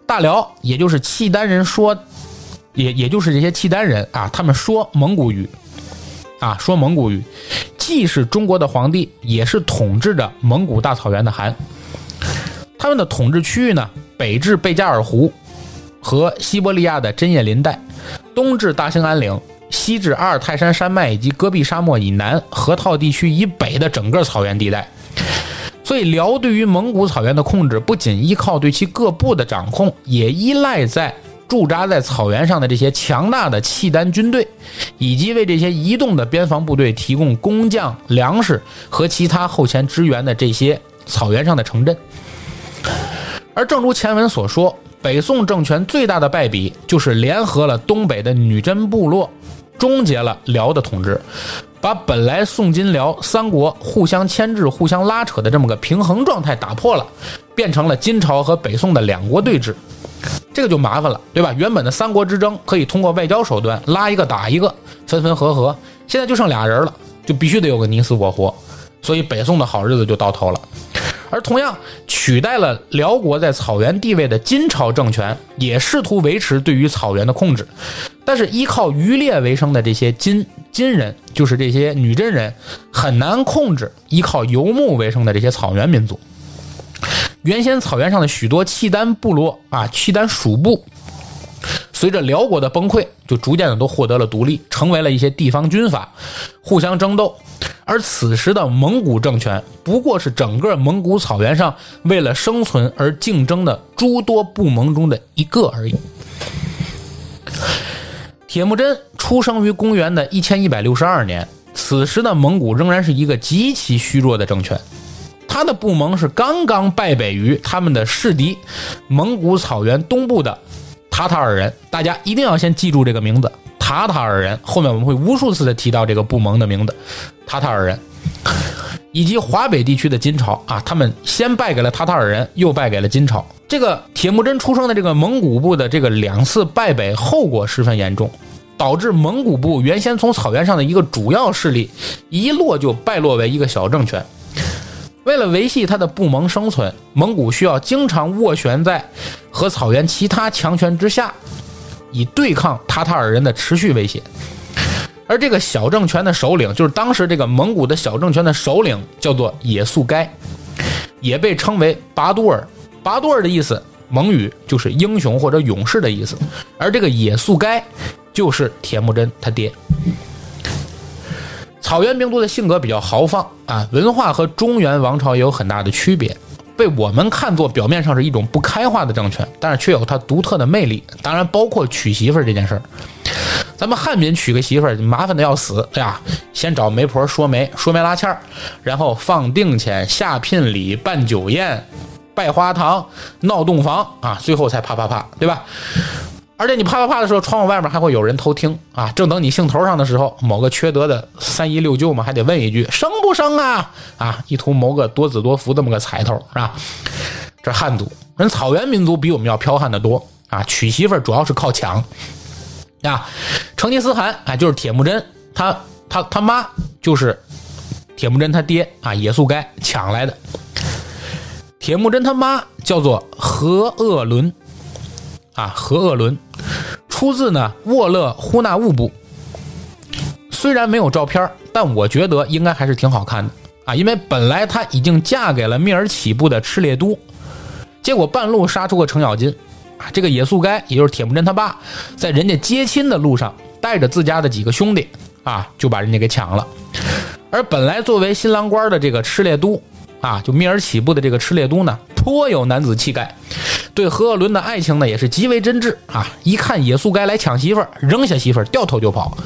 大辽也就是契丹人说，也也就是这些契丹人啊，他们说蒙古语，啊说蒙古语，既是中国的皇帝，也是统治着蒙古大草原的汗。他们的统治区域呢，北至贝加尔湖和西伯利亚的针叶林带，东至大兴安岭，西至阿尔泰山山脉以及戈壁沙漠以南河套地区以北的整个草原地带。所以，辽对于蒙古草原的控制，不仅依靠对其各部的掌控，也依赖在驻扎在草原上的这些强大的契丹军队，以及为这些移动的边防部队提供工匠、粮食和其他后勤支援的这些草原上的城镇。而正如前文所说，北宋政权最大的败笔，就是联合了东北的女真部落，终结了辽的统治。把本来宋金辽三国互相牵制、互相拉扯的这么个平衡状态打破了，变成了金朝和北宋的两国对峙，这个就麻烦了，对吧？原本的三国之争可以通过外交手段拉一个打一个，分分合合，现在就剩俩人了，就必须得有个你死我活，所以北宋的好日子就到头了。而同样取代了辽国在草原地位的金朝政权，也试图维持对于草原的控制，但是依靠渔猎为生的这些金金人，就是这些女真人，很难控制依靠游牧为生的这些草原民族。原先草原上的许多契丹部落啊，契丹属部，随着辽国的崩溃，就逐渐的都获得了独立，成为了一些地方军阀，互相争斗。而此时的蒙古政权不过是整个蒙古草原上为了生存而竞争的诸多部盟中的一个而已。铁木真出生于公元的一千一百六十二年，此时的蒙古仍然是一个极其虚弱的政权，他的部盟是刚刚败北于他们的世敌蒙古草原东部的塔塔尔人。大家一定要先记住这个名字。塔塔尔人，后面我们会无数次的提到这个部盟的名字，塔塔尔人。以及华北地区的金朝啊，他们先败给了塔塔尔人，又败给了金朝。这个铁木真出生的这个蒙古部的这个两次败北，后果十分严重，导致蒙古部原先从草原上的一个主要势力，一落就败落为一个小政权。为了维系他的部盟生存，蒙古需要经常斡旋在和草原其他强权之下，以对抗塔塔尔人的持续威胁。而这个小政权的首领，就是当时这个蒙古的小政权的首领，叫做野速该，也被称为拔都尔。拔都尔的意思，蒙语就是英雄或者勇士的意思。而这个野速该，就是铁木真他爹。草原民族的性格比较豪放啊，文化和中原王朝也有很大的区别，被我们看作表面上是一种不开化的政权，但是却有它独特的魅力。当然，包括娶媳妇儿这件事儿。咱们汉民娶个媳妇儿麻烦的要死，哎呀，先找媒婆说媒，说媒拉纤儿，然后放定钱、下聘礼、办酒宴、拜花堂、闹洞房啊，最后才啪啪啪，对吧？而且你啪啪啪的时候，窗户外面还会有人偷听啊。正等你兴头上的时候，某个缺德的三姨六舅嘛，还得问一句生不生啊？啊，意图谋个多子多福这么个彩头，是吧？这汉族人草原民族比我们要剽悍的多啊，娶媳妇主要是靠抢。啊，成吉思汗啊，就是铁木真，他他他妈就是铁木真他爹啊，也速该抢来的。铁木真他妈叫做和鄂伦，啊，和鄂伦出自呢沃勒忽那兀部。虽然没有照片，但我觉得应该还是挺好看的啊，因为本来她已经嫁给了蔑尔乞部的赤烈都，结果半路杀出个程咬金。啊，这个野速该，也就是铁木真他爸，在人家接亲的路上，带着自家的几个兄弟，啊，就把人家给抢了。而本来作为新郎官的这个赤烈都，啊，就蔑尔起步的这个赤烈都呢，颇有男子气概，对何鄂伦的爱情呢，也是极为真挚啊。一看野速该来抢媳妇儿，扔下媳妇儿，掉头就跑，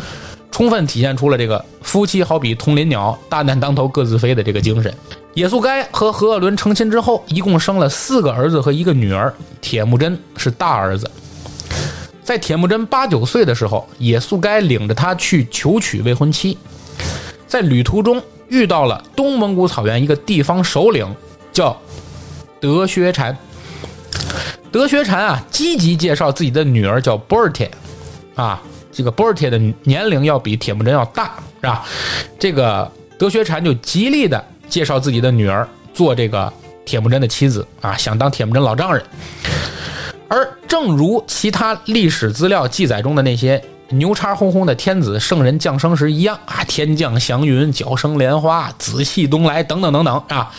充分体现出了这个夫妻好比同林鸟，大难当头各自飞的这个精神。野速该和何鄂伦成亲之后，一共生了四个儿子和一个女儿。铁木真是大儿子。在铁木真八九岁的时候，野速该领着他去求娶未婚妻，在旅途中遇到了东蒙古草原一个地方首领，叫德薛禅。德薛禅啊，积极介绍自己的女儿叫波尔铁，啊，这个波尔铁的年龄要比铁木真要大，是吧？这个德薛禅就极力的。介绍自己的女儿做这个铁木真的妻子啊，想当铁木真老丈人。而正如其他历史资料记载中的那些牛叉哄哄的天子圣人降生时一样啊，天降祥云，脚生莲花，紫气东来等等等等啊。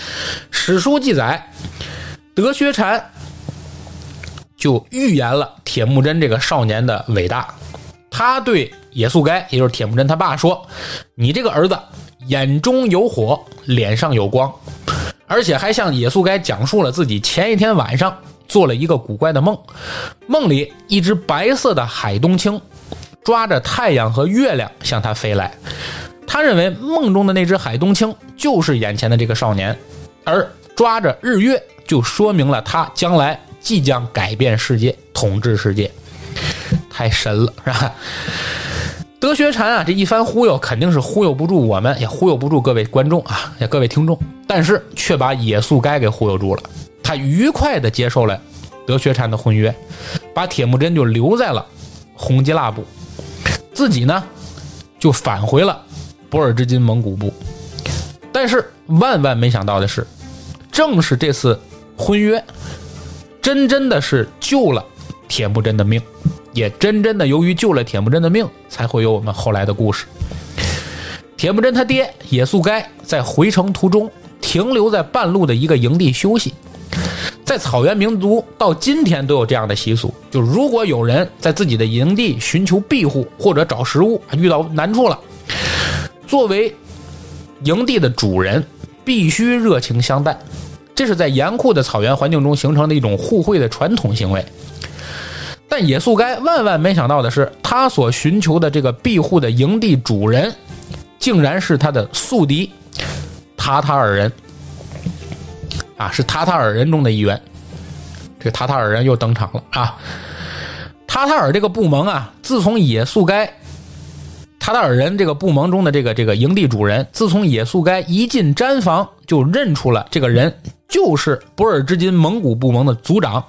史书记载，德薛禅就预言了铁木真这个少年的伟大。他对野速该，也就是铁木真他爸说：“你这个儿子。”眼中有火，脸上有光，而且还向野速该讲述了自己前一天晚上做了一个古怪的梦。梦里，一只白色的海东青抓着太阳和月亮向他飞来。他认为梦中的那只海东青就是眼前的这个少年，而抓着日月就说明了他将来即将改变世界，统治世界。太神了，是吧？德学禅啊，这一番忽悠肯定是忽悠不住我们，也忽悠不住各位观众啊，也各位听众，但是却把野速该给忽悠住了。他愉快地接受了德学禅的婚约，把铁木真就留在了红吉拉部，自己呢就返回了博尔之金蒙古部。但是万万没想到的是，正是这次婚约，真真的是救了铁木真的命。也真真的由于救了铁木真的命，才会有我们后来的故事。铁木真他爹野速该在回程途中停留在半路的一个营地休息。在草原民族到今天都有这样的习俗，就如果有人在自己的营地寻求庇护或者找食物遇到难处了，作为营地的主人必须热情相待，这是在严酷的草原环境中形成的一种互惠的传统行为。但野速该万万没想到的是，他所寻求的这个庇护的营地主人，竟然是他的宿敌塔塔尔人，啊，是塔塔尔人中的一员。这塔塔尔人又登场了啊！塔塔尔这个部盟啊，自从野速该塔塔尔人这个部盟中的这个这个营地主人，自从野速该一进毡房，就认出了这个人就是博尔之金蒙古部盟的族长，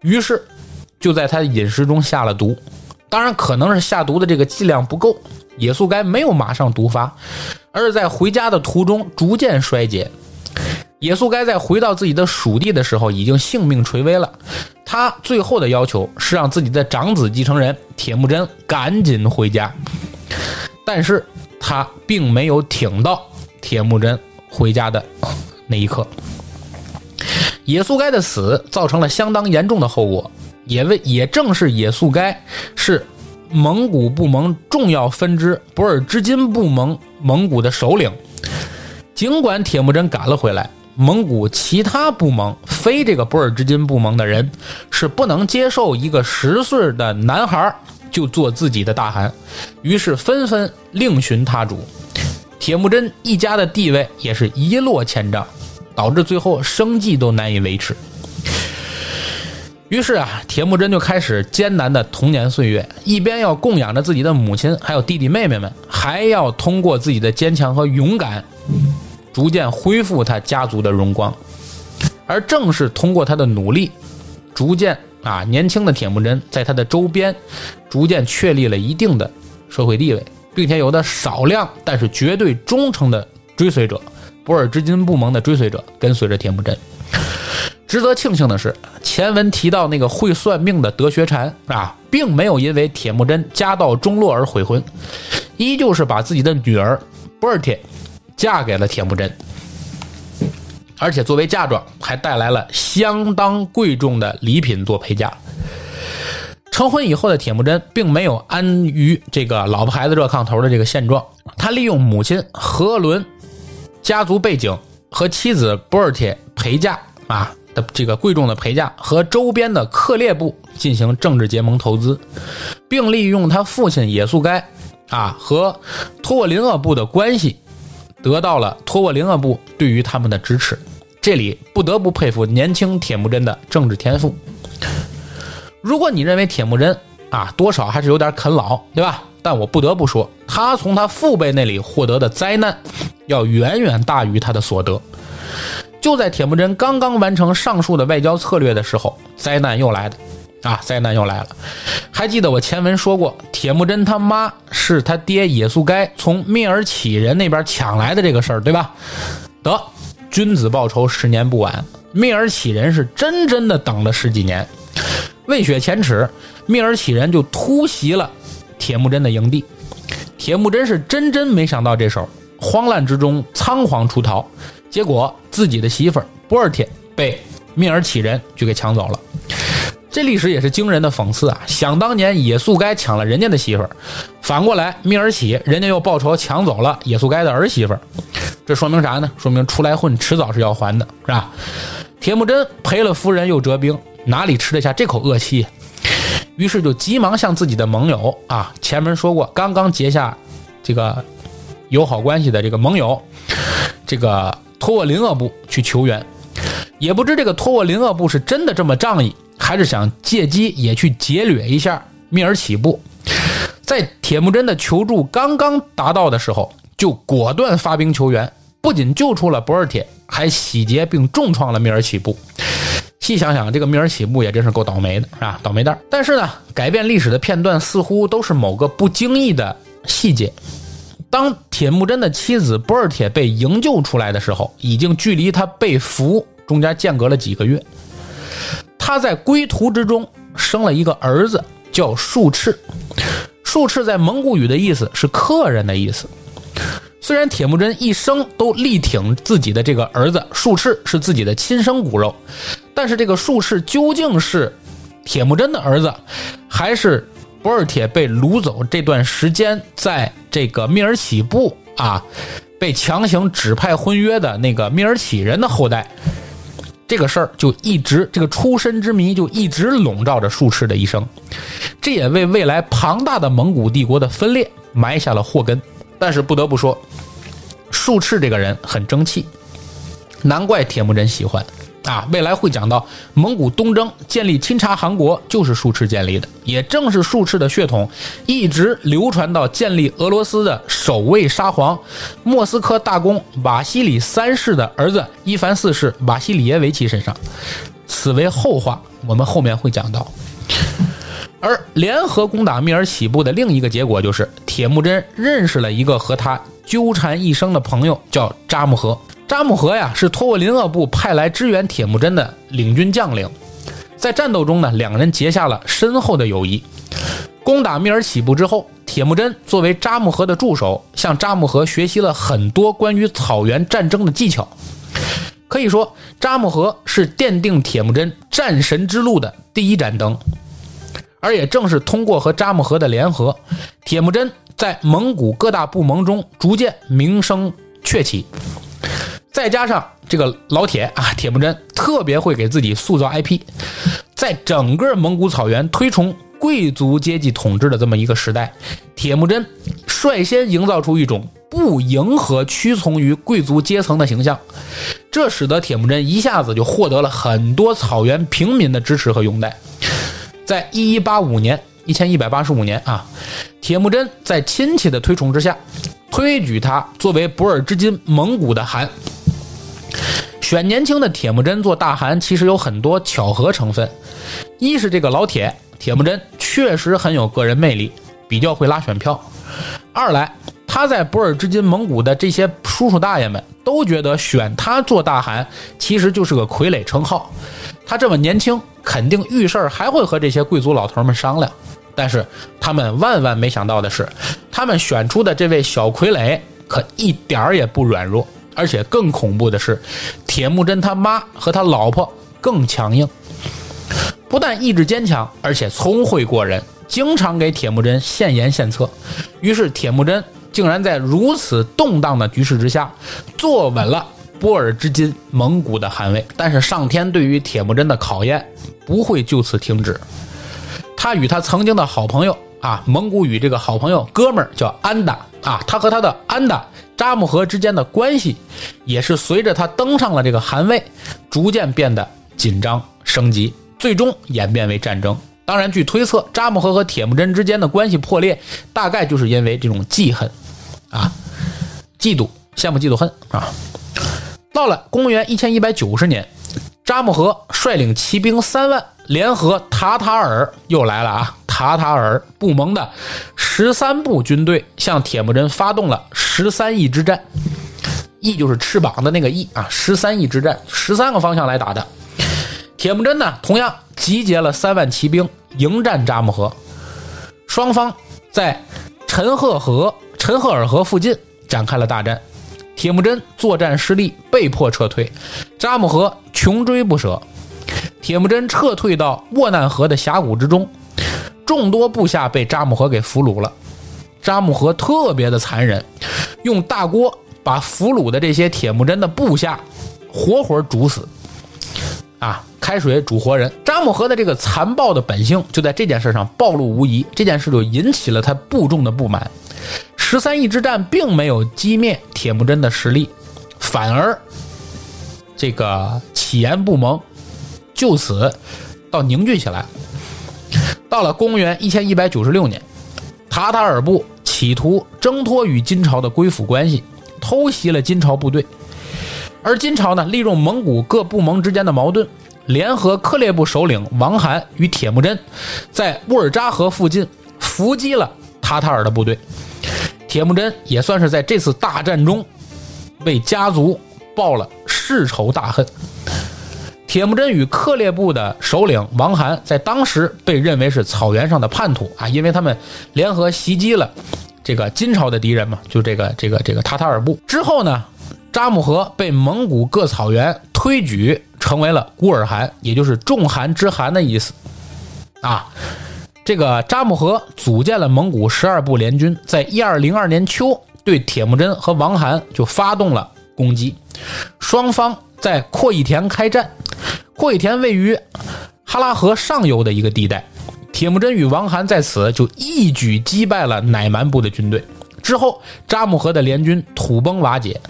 于是就在他的饮食中下了毒。当然，可能是下毒的这个剂量不够，野速该没有马上毒发，而是在回家的途中逐渐衰竭。野速该在回到自己的属地的时候，已经性命垂危了。他最后的要求是让自己的长子继承人铁木真赶紧回家。但是他并没有挺到铁木真回家的那一刻。野速该的死造成了相当严重的后果，也为也正是野速该是蒙古部盟重要分支博尔之金部盟蒙古的首领。尽管铁木真赶了回来，蒙古其他部盟非这个博尔之金部盟的人是不能接受一个十岁的男孩。就做自己的大汗，于是纷纷另寻他主。铁木真一家的地位也是一落千丈，导致最后生计都难以维持。于是啊，铁木真就开始艰难的童年岁月，一边要供养着自己的母亲，还有弟弟妹妹们，还要通过自己的坚强和勇敢，逐渐恢复他家族的荣光。而正是通过他的努力，逐渐。啊，年轻的铁木真在他的周边逐渐确立了一定的社会地位，并且有的少量但是绝对忠诚的追随者，博尔之金部盟的追随者跟随着铁木真。值得庆幸的是，前文提到那个会算命的德学禅啊，并没有因为铁木真家道中落而悔婚，依旧是把自己的女儿博尔铁嫁给了铁木真。而且作为嫁妆，还带来了相当贵重的礼品做陪嫁。成婚以后的铁木真并没有安于这个老婆孩子热炕头的这个现状，他利用母亲和伦家族背景和妻子博尔铁陪嫁啊的这个贵重的陪嫁和周边的克烈部进行政治结盟投资，并利用他父亲野速该啊和托林鄂部的关系，得到了托沃林鄂部对于他们的支持。这里不得不佩服年轻铁木真的政治天赋。如果你认为铁木真啊多少还是有点啃老，对吧？但我不得不说，他从他父辈那里获得的灾难，要远远大于他的所得。就在铁木真刚刚完成上述的外交策略的时候，灾难又来了啊！灾难又来了。还记得我前文说过，铁木真他妈是他爹野速该从蔑尔乞人那边抢来的这个事儿，对吧？得。君子报仇，十年不晚。蔑尔乞人是真真的等了十几年，为雪前耻，蔑尔乞人就突袭了铁木真的营地。铁木真是真真没想到这手，慌乱之中仓皇出逃，结果自己的媳妇儿波尔铁被蔑尔乞人就给抢走了。这历史也是惊人的讽刺啊！想当年野速该抢了人家的媳妇儿，反过来蔑尔起人家又报仇抢走了野速该的儿媳妇儿。这说明啥呢？说明出来混，迟早是要还的，是吧？铁木真赔了夫人又折兵，哪里吃得下这口恶气？于是就急忙向自己的盟友啊，前面说过，刚刚结下这个友好关系的这个盟友，这个托沃林鄂部去求援。也不知这个托沃林鄂部是真的这么仗义，还是想借机也去劫掠一下密尔乞部。在铁木真的求助刚刚达到的时候。就果断发兵求援，不仅救出了博尔铁，还洗劫并重创了密尔乞部。细想想，这个密尔乞部也真是够倒霉的，是吧？倒霉蛋。但是呢，改变历史的片段似乎都是某个不经意的细节。当铁木真的妻子博尔铁被营救出来的时候，已经距离他被俘中间间隔了几个月。他在归途之中生了一个儿子，叫术赤。术赤在蒙古语的意思是客人的意思。虽然铁木真一生都力挺自己的这个儿子术赤是自己的亲生骨肉，但是这个术赤究竟是铁木真的儿子，还是博尔铁被掳走这段时间在这个蔑尔乞部啊被强行指派婚约的那个蔑尔乞人的后代？这个事儿就一直这个出身之谜就一直笼罩着术赤的一生，这也为未来庞大的蒙古帝国的分裂埋下了祸根。但是不得不说，术赤这个人很争气，难怪铁木真喜欢。啊，未来会讲到蒙古东征建立钦察汗国就是术赤建立的，也正是术赤的血统一直流传到建立俄罗斯的首位沙皇莫斯科大公瓦西里三世的儿子伊凡四世瓦西里耶维奇身上。此为后话，我们后面会讲到。而联合攻打密尔起部的另一个结果就是，铁木真认识了一个和他纠缠一生的朋友，叫扎木合。扎木合呀，是托沃林厄部派来支援铁木真的领军将领。在战斗中呢，两人结下了深厚的友谊。攻打密尔起部之后，铁木真作为扎木合的助手，向扎木合学习了很多关于草原战争的技巧。可以说，扎木合是奠定铁木真战神之路的第一盏灯。而也正是通过和扎木合的联合，铁木真在蒙古各大部盟中逐渐名声鹊起。再加上这个老铁啊，铁木真特别会给自己塑造 IP，在整个蒙古草原推崇贵族阶级统治的这么一个时代，铁木真率先营造出一种不迎合、屈从于贵族阶层的形象，这使得铁木真一下子就获得了很多草原平民的支持和拥戴。在一一八五年，一千一百八十五年啊，铁木真在亲戚的推崇之下，推举他作为博尔之金蒙古的汗。选年轻的铁木真做大汗，其实有很多巧合成分。一是这个老铁铁木真确实很有个人魅力，比较会拉选票；二来他在博尔之金蒙古的这些叔叔大爷们都觉得选他做大汗，其实就是个傀儡称号。他这么年轻，肯定遇事儿还会和这些贵族老头们商量。但是他们万万没想到的是，他们选出的这位小傀儡可一点儿也不软弱。而且更恐怖的是，铁木真他妈和他老婆更强硬，不但意志坚强，而且聪慧过人，经常给铁木真献言献策。于是铁木真竟然在如此动荡的局势之下，坐稳了波尔之金蒙古的汗位。但是上天对于铁木真的考验不会就此停止，他与他曾经的好朋友啊，蒙古语这个好朋友哥们儿叫安达啊，他和他的安达。扎木合之间的关系，也是随着他登上了这个汗位，逐渐变得紧张升级，最终演变为战争。当然，据推测，扎木合和铁木真之间的关系破裂，大概就是因为这种记恨，啊，嫉妒、羡慕、嫉妒、恨啊。到了公元一千一百九十年，扎木合率领骑兵三万，联合塔塔尔又来了啊。塔塔尔布蒙的十三部军队向铁木真发动了十三翼之战，翼就是翅膀的那个翼啊，十三翼之战，十三个方向来打的。铁木真呢，同样集结了三万骑兵迎战扎木合，双方在陈赫河、陈赫尔河附近展开了大战。铁木真作战失利，被迫撤退，扎木合穷追不舍。铁木真撤退到沃难河的峡谷之中。众多部下被扎木合给俘虏了，扎木合特别的残忍，用大锅把俘虏的这些铁木真的部下活活煮死，啊，开水煮活人。扎木合的这个残暴的本性就在这件事上暴露无遗，这件事就引起了他部众的不满。十三翼之战并没有击灭铁木真的实力，反而这个起言不盟就此到凝聚起来。到了公元一千一百九十六年，塔塔尔部企图挣脱与金朝的归附关系，偷袭了金朝部队。而金朝呢，利用蒙古各部盟之间的矛盾，联合克烈部首领王罕与铁木真，在乌尔扎河附近伏击了塔塔尔的部队。铁木真也算是在这次大战中，为家族报了世仇大恨。铁木真与克烈部的首领王罕在当时被认为是草原上的叛徒啊，因为他们联合袭击了这个金朝的敌人嘛，就这个这个这个塔塔尔部。之后呢，扎木合被蒙古各草原推举成为了孤儿汗，也就是众汗之汗的意思啊。这个扎木合组建了蒙古十二部联军，在一二零二年秋对铁木真和王罕就发动了攻击，双方在阔义田开战。会田位于哈拉河上游的一个地带，铁木真与王罕在此就一举击败了乃蛮部的军队。之后，扎木合的联军土崩瓦解，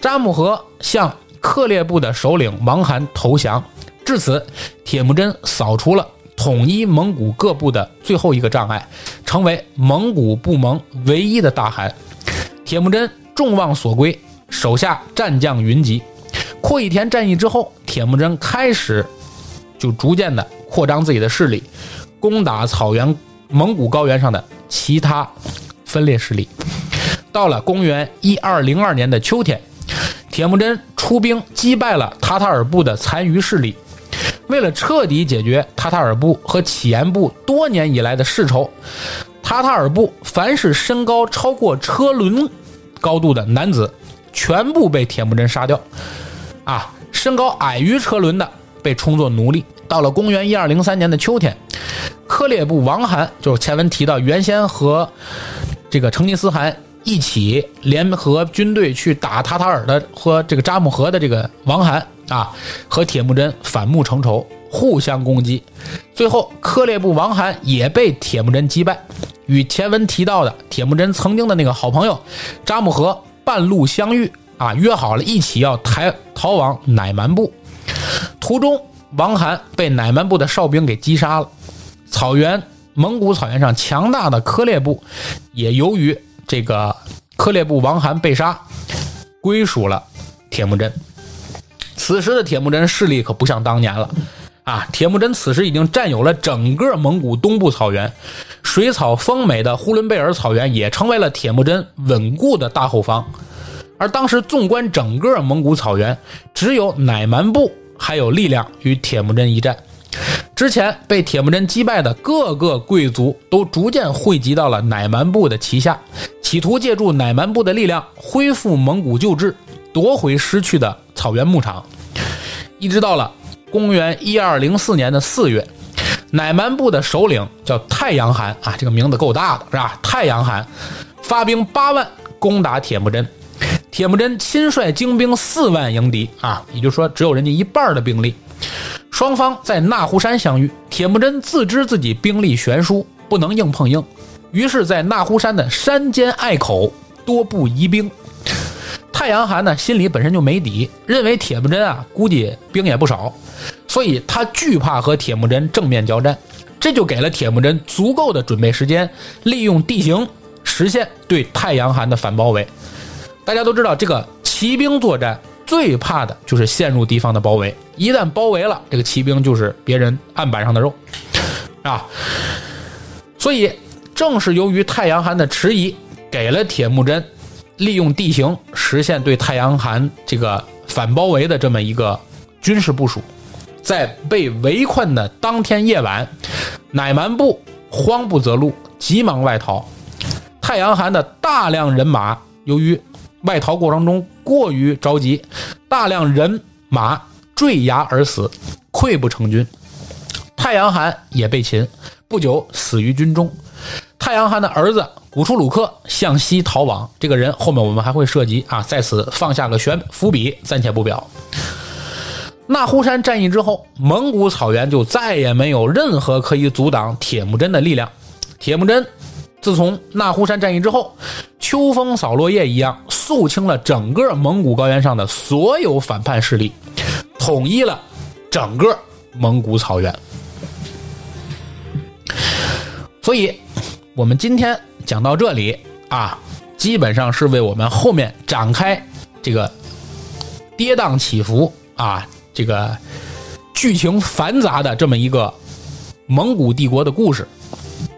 扎木合向克烈部的首领王罕投降。至此，铁木真扫除了统一蒙古各部的最后一个障碍，成为蒙古部盟唯一的大汗。铁木真众望所归，手下战将云集。阔义田战役之后，铁木真开始就逐渐的扩张自己的势力，攻打草原蒙古高原上的其他分裂势力。到了公元一二零二年的秋天，铁木真出兵击败了塔塔尔部的残余势力。为了彻底解决塔塔尔部和乞颜部多年以来的世仇，塔塔尔部凡是身高超过车轮高度的男子，全部被铁木真杀掉。啊，身高矮于车轮的被充作奴隶。到了公元一二零三年的秋天，克烈部王罕就是前文提到原先和这个成吉思汗一起联合军队去打塔塔尔的和这个扎木合的这个王罕。啊，和铁木真反目成仇，互相攻击，最后克烈部王罕也被铁木真击败。与前文提到的铁木真曾经的那个好朋友扎木合半路相遇，啊，约好了一起要逃逃往乃蛮部。途中，王涵被乃蛮部的哨兵给击杀了。草原蒙古草原上强大的科烈部，也由于这个科烈部王涵被杀，归属了铁木真。此时的铁木真势力可不像当年了，啊，铁木真此时已经占有了整个蒙古东部草原，水草丰美的呼伦贝尔草原也成为了铁木真稳固的大后方。而当时纵观整个蒙古草原，只有乃蛮部还有力量与铁木真一战。之前被铁木真击败的各个贵族都逐渐汇集到了乃蛮部的旗下，企图借助乃蛮部的力量恢复蒙古旧制，夺回失去的草原牧场。一直到了公元一二零四年的四月，乃蛮部的首领叫太阳汗啊，这个名字够大的是吧？太阳汗发兵八万攻打铁木真，铁木真亲率精兵四万迎敌啊，也就是说只有人家一半的兵力。双方在那湖山相遇，铁木真自知自己兵力悬殊，不能硬碰硬，于是，在那湖山的山间隘口多布疑兵。太阳汗呢，心里本身就没底，认为铁木真啊，估计兵也不少，所以他惧怕和铁木真正面交战，这就给了铁木真足够的准备时间，利用地形实现对太阳汗的反包围。大家都知道，这个骑兵作战最怕的就是陷入敌方的包围，一旦包围了，这个骑兵就是别人案板上的肉，啊，所以正是由于太阳汗的迟疑，给了铁木真。利用地形实现对太阳汗这个反包围的这么一个军事部署，在被围困的当天夜晚，乃蛮部慌不择路，急忙外逃。太阳汗的大量人马由于外逃过程中过于着急，大量人马坠崖而死，溃不成军。太阳汗也被擒，不久死于军中。太阳汗的儿子古楚鲁克向西逃亡，这个人后面我们还会涉及啊，在此放下个悬伏笔，暂且不表。那呼山战役之后，蒙古草原就再也没有任何可以阻挡铁木真的力量。铁木真自从纳呼山战役之后，秋风扫落叶一样，肃清了整个蒙古高原上的所有反叛势力，统一了整个蒙古草原。所以。我们今天讲到这里啊，基本上是为我们后面展开这个跌宕起伏啊，这个剧情繁杂的这么一个蒙古帝国的故事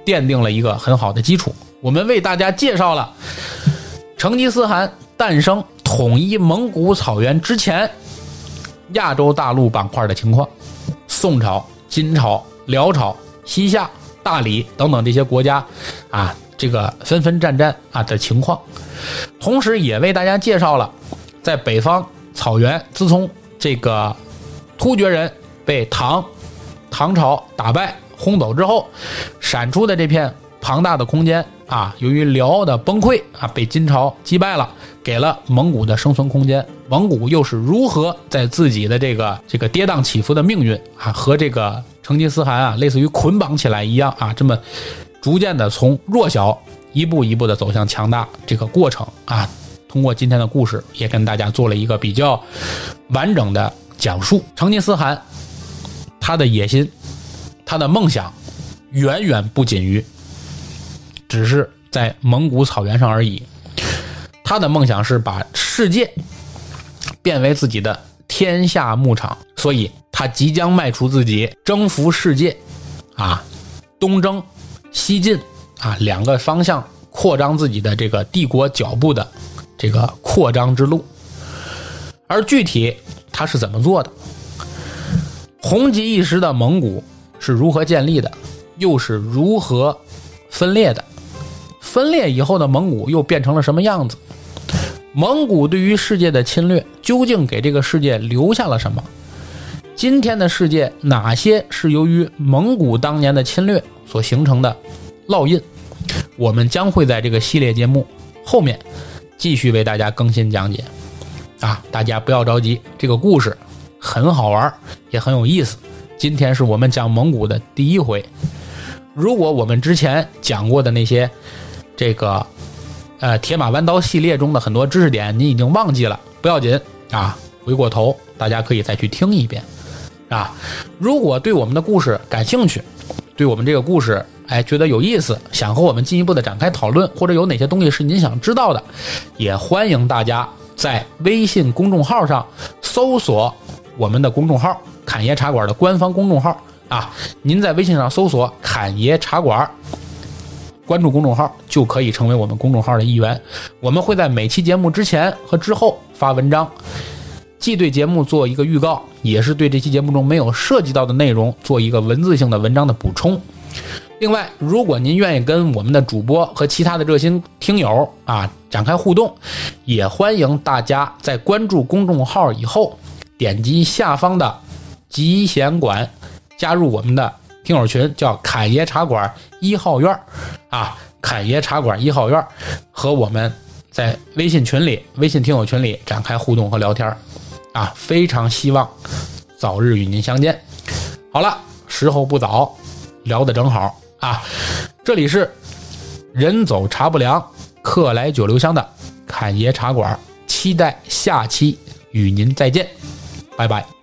奠定了一个很好的基础。我们为大家介绍了成吉思汗诞生、统一蒙古草原之前亚洲大陆板块的情况，宋朝、金朝、辽朝、西夏。大理等等这些国家，啊，这个纷纷战战啊的情况，同时也为大家介绍了，在北方草原，自从这个突厥人被唐唐朝打败轰走之后，闪出的这片庞大的空间啊，由于辽的崩溃啊，被金朝击败了，给了蒙古的生存空间。蒙古又是如何在自己的这个这个跌宕起伏的命运啊和这个。成吉思汗啊，类似于捆绑起来一样啊，这么逐渐的从弱小一步一步的走向强大这个过程啊，通过今天的故事，也跟大家做了一个比较完整的讲述。成吉思汗他的野心，他的梦想，远远不仅于只是在蒙古草原上而已。他的梦想是把世界变为自己的天下牧场，所以他即将迈出自己征服世界，啊，东征西进啊两个方向扩张自己的这个帝国脚步的这个扩张之路。而具体他是怎么做的？红极一时的蒙古是如何建立的？又是如何分裂的？分裂以后的蒙古又变成了什么样子？蒙古对于世界的侵略，究竟给这个世界留下了什么？今天的世界哪些是由于蒙古当年的侵略所形成的烙印？我们将会在这个系列节目后面继续为大家更新讲解。啊，大家不要着急，这个故事很好玩，也很有意思。今天是我们讲蒙古的第一回。如果我们之前讲过的那些这个。呃，铁马弯刀系列中的很多知识点你已经忘记了，不要紧啊，回过头大家可以再去听一遍啊。如果对我们的故事感兴趣，对我们这个故事哎觉得有意思，想和我们进一步的展开讨论，或者有哪些东西是您想知道的，也欢迎大家在微信公众号上搜索我们的公众号“侃爷茶馆”的官方公众号啊。您在微信上搜索“侃爷茶馆”。关注公众号就可以成为我们公众号的一员。我们会在每期节目之前和之后发文章，既对节目做一个预告，也是对这期节目中没有涉及到的内容做一个文字性的文章的补充。另外，如果您愿意跟我们的主播和其他的热心听友啊展开互动，也欢迎大家在关注公众号以后，点击下方的集贤馆，加入我们的。听友群叫侃爷茶馆一号院啊，侃爷茶馆一号院和我们在微信群里、微信听友群里展开互动和聊天啊，非常希望早日与您相见。好了，时候不早，聊得正好啊，这里是人走茶不凉，客来酒留香的侃爷茶馆，期待下期与您再见，拜拜。